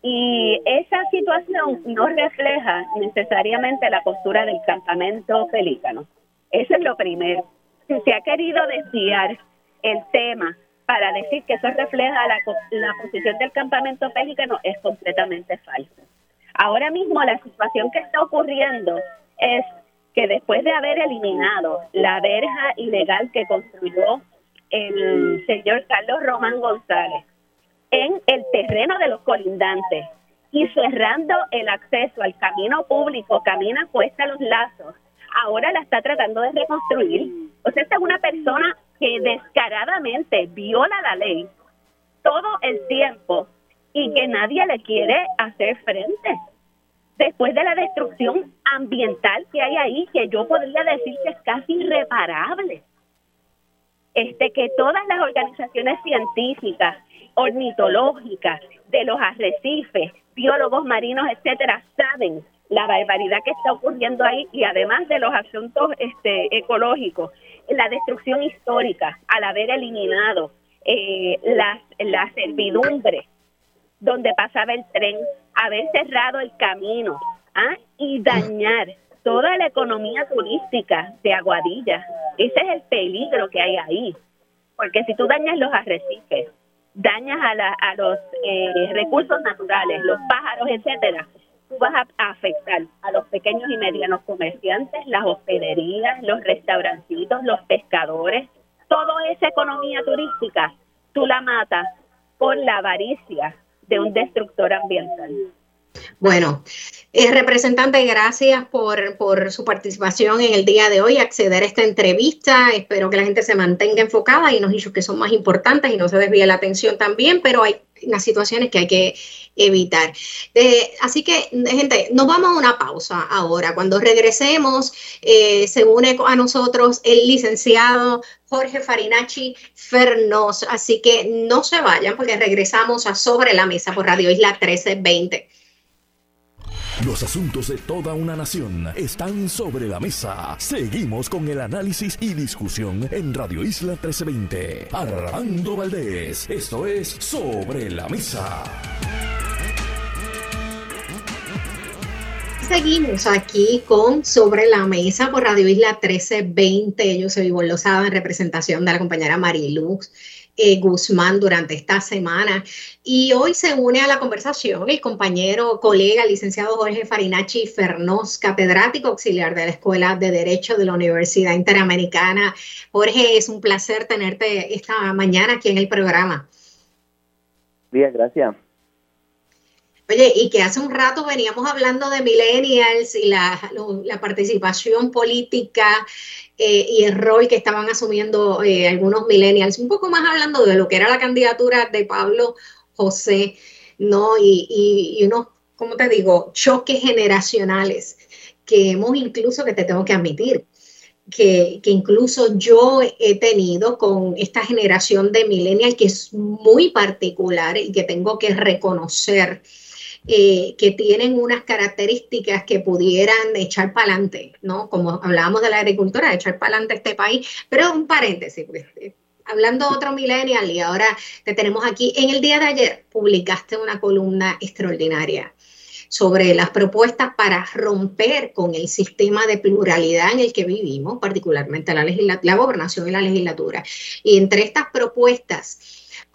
Y esa situación no refleja necesariamente la postura del campamento pelícano. Eso es lo primero. Si se ha querido desviar el tema para decir que eso refleja la, la posición del campamento pelícano, es completamente falso. Ahora mismo la situación que está ocurriendo es que después de haber eliminado la verja ilegal que construyó el señor Carlos Román González en el terreno de los colindantes y cerrando el acceso al camino público, camina puesta los lazos, ahora la está tratando de reconstruir. O sea, esta es una persona que descaradamente viola la ley todo el tiempo y que nadie le quiere hacer frente después de la destrucción ambiental que hay ahí, que yo podría decir que es casi irreparable. Este, que todas las organizaciones científicas, ornitológicas, de los arrecifes, biólogos marinos, etcétera, saben la barbaridad que está ocurriendo ahí y además de los asuntos este, ecológicos, la destrucción histórica al haber eliminado eh, la, la servidumbre donde pasaba el tren, haber cerrado el camino ¿ah? y dañar toda la economía turística de Aguadilla. Ese es el peligro que hay ahí. Porque si tú dañas los arrecifes, dañas a, la, a los eh, recursos naturales, los pájaros, etcétera, tú vas a, afectar a los pequeños y medianos comerciantes, las hospederías, los restaurancitos, los pescadores, toda esa economía turística, tú la matas por la avaricia de un destructor ambiental. Bueno, eh, representante, gracias por, por, su participación en el día de hoy, acceder a esta entrevista. Espero que la gente se mantenga enfocada y nos dicho que son más importantes y no se desvíe la atención también, pero hay unas situaciones que hay que evitar. Eh, así que, gente, nos vamos a una pausa ahora. Cuando regresemos, eh, se une a nosotros el licenciado Jorge Farinacci Fernos. Así que no se vayan porque regresamos a Sobre la Mesa por Radio Isla 1320. Los asuntos de toda una nación están sobre la mesa. Seguimos con el análisis y discusión en Radio Isla 1320. Armando Valdés, esto es Sobre la Mesa. Seguimos aquí con Sobre la Mesa por Radio Isla 1320. Yo soy Ivonne Lozada en representación de la compañera Mariluz eh, Guzmán durante esta semana. Y hoy se une a la conversación el compañero, colega, licenciado Jorge Farinacci Fernós, catedrático auxiliar de la Escuela de Derecho de la Universidad Interamericana. Jorge, es un placer tenerte esta mañana aquí en el programa. Bien, gracias. Oye, y que hace un rato veníamos hablando de millennials y la, la participación política eh, y el rol que estaban asumiendo eh, algunos millennials, un poco más hablando de lo que era la candidatura de Pablo José, ¿no? Y, y, unos, ¿cómo te digo?, choques generacionales que hemos incluso, que te tengo que admitir, que, que, incluso yo he tenido con esta generación de millennials que es muy particular y que tengo que reconocer eh, que tienen unas características que pudieran echar para adelante, ¿no? Como hablábamos de la agricultura, echar para adelante este país, pero un paréntesis, pues, hablando otro millennial y ahora te tenemos aquí, en el día de ayer publicaste una columna extraordinaria sobre las propuestas para romper con el sistema de pluralidad en el que vivimos, particularmente la, la gobernación y la legislatura. Y entre estas propuestas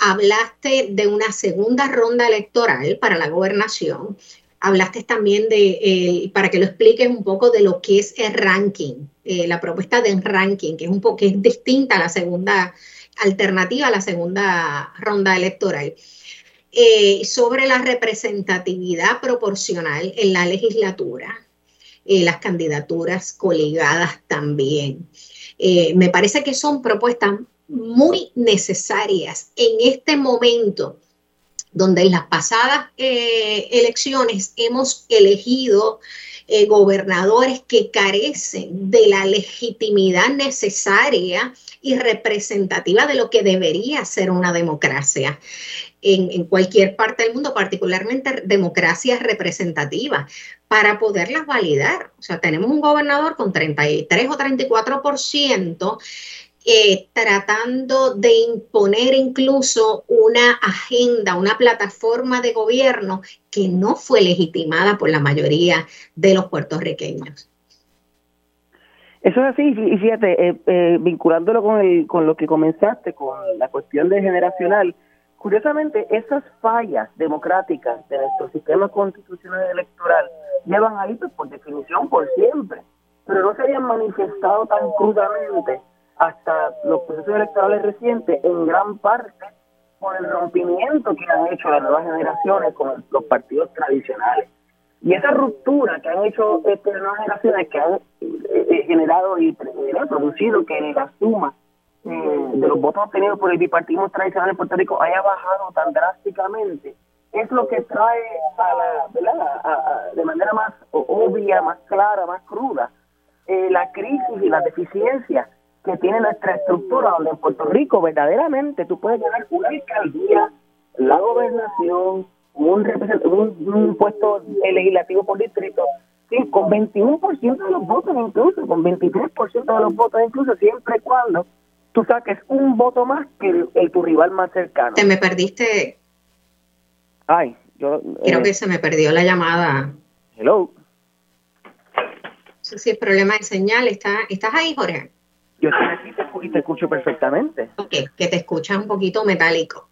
hablaste de una segunda ronda electoral para la gobernación. Hablaste también de, eh, para que lo expliques un poco de lo que es el ranking, eh, la propuesta de ranking, que es un poco es distinta a la segunda alternativa a la segunda ronda electoral. Eh, sobre la representatividad proporcional en la legislatura, las candidaturas coligadas también. me parece que son propuestas muy necesarias en este momento donde en las pasadas eh, elecciones hemos elegido eh, gobernadores que carecen de la legitimidad necesaria y representativa de lo que debería ser una democracia. En, en, cualquier parte del mundo, particularmente democracias representativas, para poderlas validar. O sea, tenemos un gobernador con 33 o 34% eh, tratando de imponer incluso una agenda, una plataforma de gobierno que no fue legitimada por la mayoría de los puertorriqueños. Eso es así, y fíjate, eh, eh, vinculándolo con, el, con lo que comenzaste, con la cuestión de generacional, curiosamente esas fallas democráticas de nuestro sistema constitucional electoral llevan ahí pues, por definición por siempre, pero no se habían manifestado tan crudamente hasta los procesos electorales recientes, en gran parte por el rompimiento que han hecho las nuevas generaciones con los partidos tradicionales. Y esa ruptura que han hecho estas nuevas generaciones, que han eh, eh, generado y eh, producido que la suma de los votos obtenidos por el bipartismo tradicional en Puerto Rico haya bajado tan drásticamente, es lo que trae a la, de manera más obvia, más clara, más cruda, la crisis y las deficiencias que tiene nuestra estructura, donde en Puerto Rico verdaderamente tú puedes ganar una alcaldía, la gobernación, un, un, puesto legislativo por distrito, con 21% de los votos incluso, con 23% de los votos incluso, siempre y cuando tú saques un voto más que el, tu rival más cercano. Te me perdiste. Ay, yo... Creo eh, que se me perdió la llamada. Hello. Sí, sí, el problema de señal. ¿Está, ¿Estás ahí, Jorge? Yo estoy aquí y te escucho perfectamente. Ok, que te escucha un poquito metálico.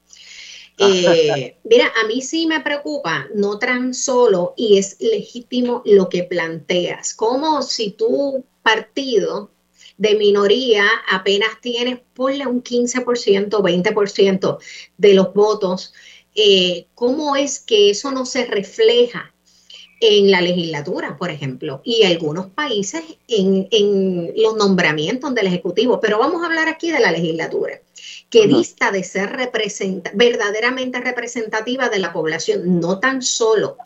Eh, mira, a mí sí me preocupa, no tan solo, y es legítimo lo que planteas, como si tu partido de minoría apenas tienes, ponle un 15%, 20% de los votos, eh, ¿cómo es que eso no se refleja en la legislatura, por ejemplo, y algunos países en, en los nombramientos del Ejecutivo? Pero vamos a hablar aquí de la legislatura que dista de ser verdaderamente representativa de la población, no tan solo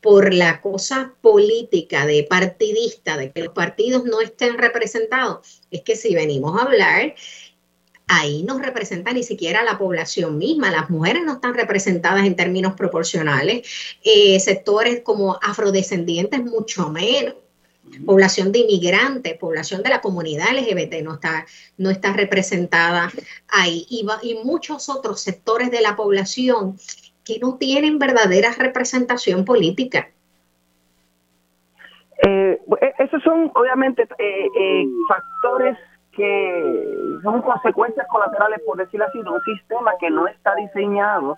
por la cosa política de partidista, de que los partidos no estén representados, es que si venimos a hablar, ahí no representa ni siquiera la población misma, las mujeres no están representadas en términos proporcionales, eh, sectores como afrodescendientes mucho menos. Población de inmigrantes, población de la comunidad LGBT no está, no está representada ahí. Y, y muchos otros sectores de la población que no tienen verdadera representación política. Eh, e, esos son obviamente eh, eh, factores que son consecuencias colaterales, por decirlo así, de un sistema que no está diseñado,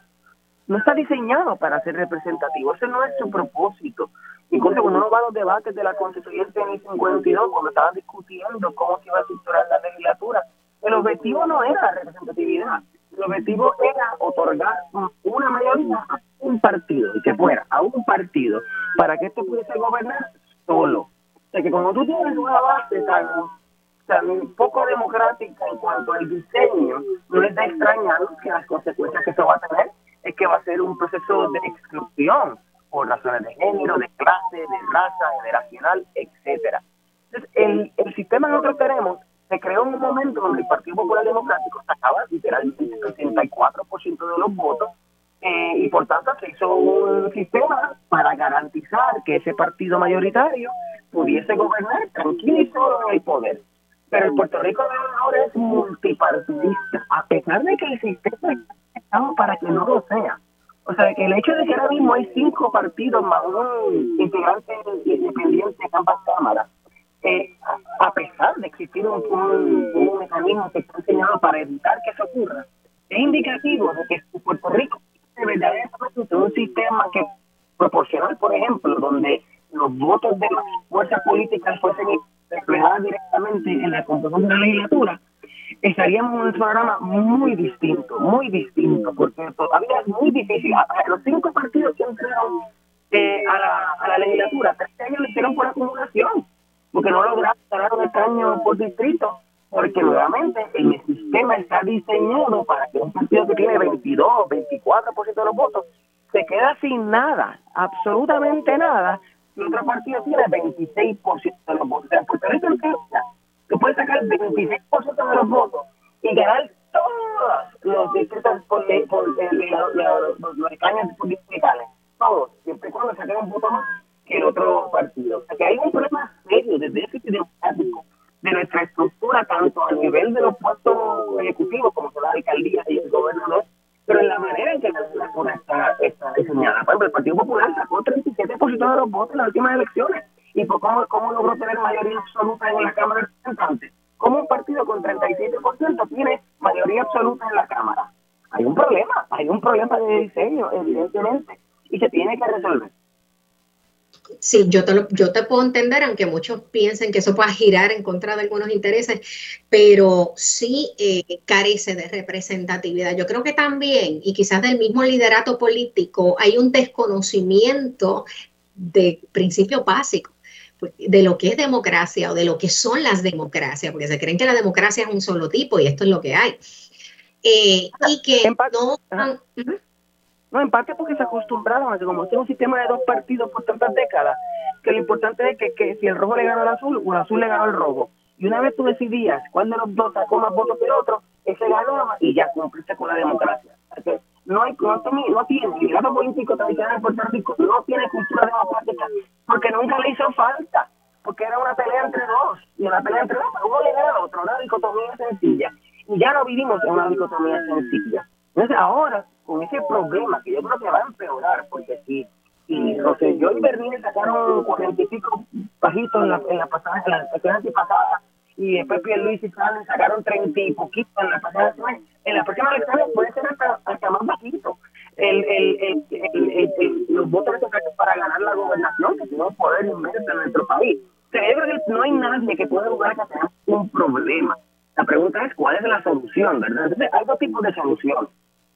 no está diseñado para ser representativo. Ese no es su propósito. Incluso cuando uno va a los debates de la constituyente en el 52, cuando estaban discutiendo cómo se iba a estructurar la legislatura, el objetivo no era la representatividad, el objetivo era otorgar una mayoría a un partido, y que fuera a un partido, para que esto pudiese gobernar solo. O sea que cuando tú tienes una base tan, tan poco democrática en cuanto al diseño, no es de extrañar que las consecuencias que esto va a tener es que va a ser un proceso de exclusión por razones de género, de clase, de raza, generacional, etcétera. Entonces, el, el sistema que nosotros tenemos se creó en un momento donde el Partido Popular Democrático sacaba literalmente el 64% de los votos eh, y por tanto se hizo un sistema para garantizar que ese partido mayoritario pudiese gobernar tranquilo y solo en el poder. Pero el Puerto Rico ahora es multipartidista, a pesar de que el sistema está para que no lo sea. O sea, que el hecho de que ahora mismo hay cinco partidos más un integrante independiente en ambas cámaras, eh, a pesar de existir un, un, mecanismo que está diseñado para evitar que eso ocurra, es indicativo de que Puerto Rico de verdaderamente un sistema que proporcional, por ejemplo, donde los votos de las fuerzas políticas fuesen reflejados directamente en la composición de la legislatura, estaríamos en un programa muy distinto, muy distinto, porque todavía es muy difícil. Los cinco partidos que entraron eh, a, la, a la legislatura, este año lo hicieron por acumulación, porque no lograron ganar un escaño por distrito, porque nuevamente el sistema está diseñado para que un partido que tiene 22, 24% de los votos se queda sin nada, absolutamente nada, y otro partido tiene 26% de los votos. O sea, tú puedes sacar el 26% de los votos y ganar todos los distritos por, por, los, escaños distritales. Todos, siempre cuando saquen un voto más que el otro partido. O sea que hay un problema serio de déficit democrático de nuestra estructura, tanto a nivel de los pueblos ejecutivos, como son las alcaldías y el gobernador, pero en la manera en que la legislatura está, diseñada. Por ejemplo, el Partido Popular sacó 37% de los votos en las últimas elecciones. ¿Y por cómo, cómo logró tener mayoría absoluta en la Cámara de Representantes? ¿Cómo un partido con 37% tiene mayoría absoluta en la Cámara? Hay un problema, hay un problema de diseño, evidentemente, y se tiene que resolver. Sí, yo te, lo, yo te puedo entender, aunque muchos piensen que eso pueda girar en contra de algunos intereses, pero sí eh, carece de representatividad. Yo creo que también, y quizás del mismo liderato político, hay un desconocimiento de principios básicos de lo que es democracia o de lo que son las democracias, porque se creen que la democracia es un solo tipo y esto es lo que hay. Eh, y que no... No, en parte porque se acostumbraron a que como es un sistema de dos partidos por tantas décadas, que lo importante es que, si el rojo le ganó al azul, o el azul le ganó al rojo. Y una vez tú decidías cuál de los dos sacó más votos que el otro, ese ganó y ya cumpliste con la democracia. no hay no tiene, no tiene el grado político tradicional de Puerto Rico no tiene cultura democrática porque nunca le hizo falta porque era una pelea entre dos y una pelea entre dos uno le gana al otro una dicotomía sencilla y ya no vivimos en una dicotomía sencilla entonces ahora con ese problema que yo creo que va a empeorar, porque si, y yo y Berlín sacaron cuarenta y pico bajitos en la, en la pasada, en la elección antipasada, y después Luis y Fran sacaron treinta y poquito en la pasada en la próxima elección puede ser hasta, hasta más bajito. El, el, el, los votos necesarios para ganar la gobernación, que tiene un poder inmenso en nuestro país. yo creo que no hay nadie que pueda lograr que tenga un problema. La pregunta es cuál es la solución, ¿verdad? Entonces, hay dos tipos de solución.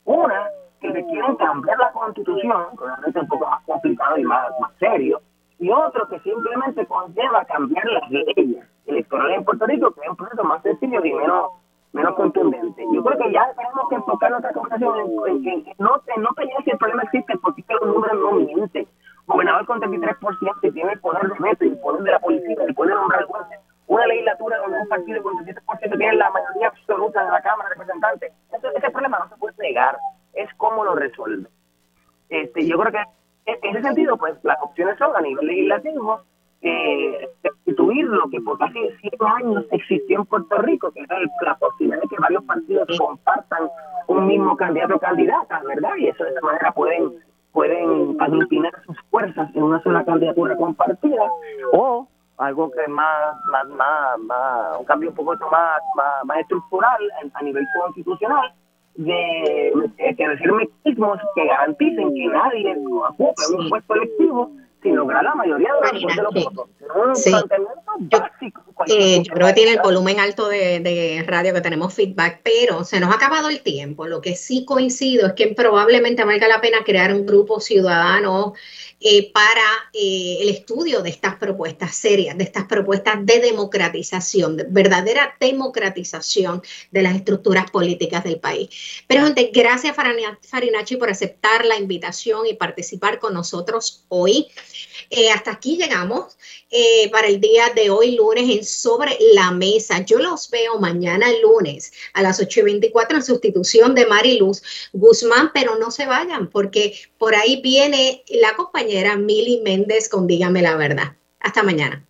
Una, que quieren cambiar la constitución, que es un poco más complicado y más, más serio, y otro que simplemente conlleva cambiar las leyes electorales en Puerto Rico, que es un proceso más sencillo y menos, menos contundente. Yo creo que ya tenemos que enfocar nuestra conversación en, que no, no pelear si el problema existe, porque los números no mienten. Gobernador con 33% que tiene el poder de veto y el poder de la policía, el poder de nombrar jueces. Una legislatura donde un partido con 37% tiene la mayoría absoluta de la Cámara de Representantes. Entonces, ese problema no se puede negar es cómo lo resuelve. Este, yo creo que en ese sentido, pues las opciones son a nivel legislativo, eh, destituir lo que por casi 100 años existió en Puerto Rico, que es la posibilidad de que varios partidos compartan un mismo candidato o candidata, ¿verdad? Y eso de esa manera pueden pueden aglutinar sus fuerzas en una sola candidatura compartida, o algo que es más, más, más, más un cambio un poco más, más, más estructural a nivel constitucional, de, decir mecanismos que garanticen que nadie ocupe un puesto electivo sin lograr la mayoría de los, de los votos. Sí. Eh, yo creo que tiene el volumen alto de, de, radio que tenemos feedback, pero se nos ha acabado el tiempo. Lo que sí coincido es que probablemente valga la pena crear un grupo ciudadano eh, para eh, el estudio de estas propuestas serias, de estas propuestas de democratización, de verdadera democratización de las estructuras políticas del país. Pero, gente, gracias Farinachi por aceptar la invitación y participar con nosotros hoy. Eh, hasta aquí llegamos para el día de hoy, lunes, en Sobre la Mesa. Yo los veo mañana lunes a las 8 y 24 en sustitución de Mariluz Guzmán, pero no se vayan porque por ahí viene la compañía era Mili Méndez con Dígame la verdad. Hasta mañana.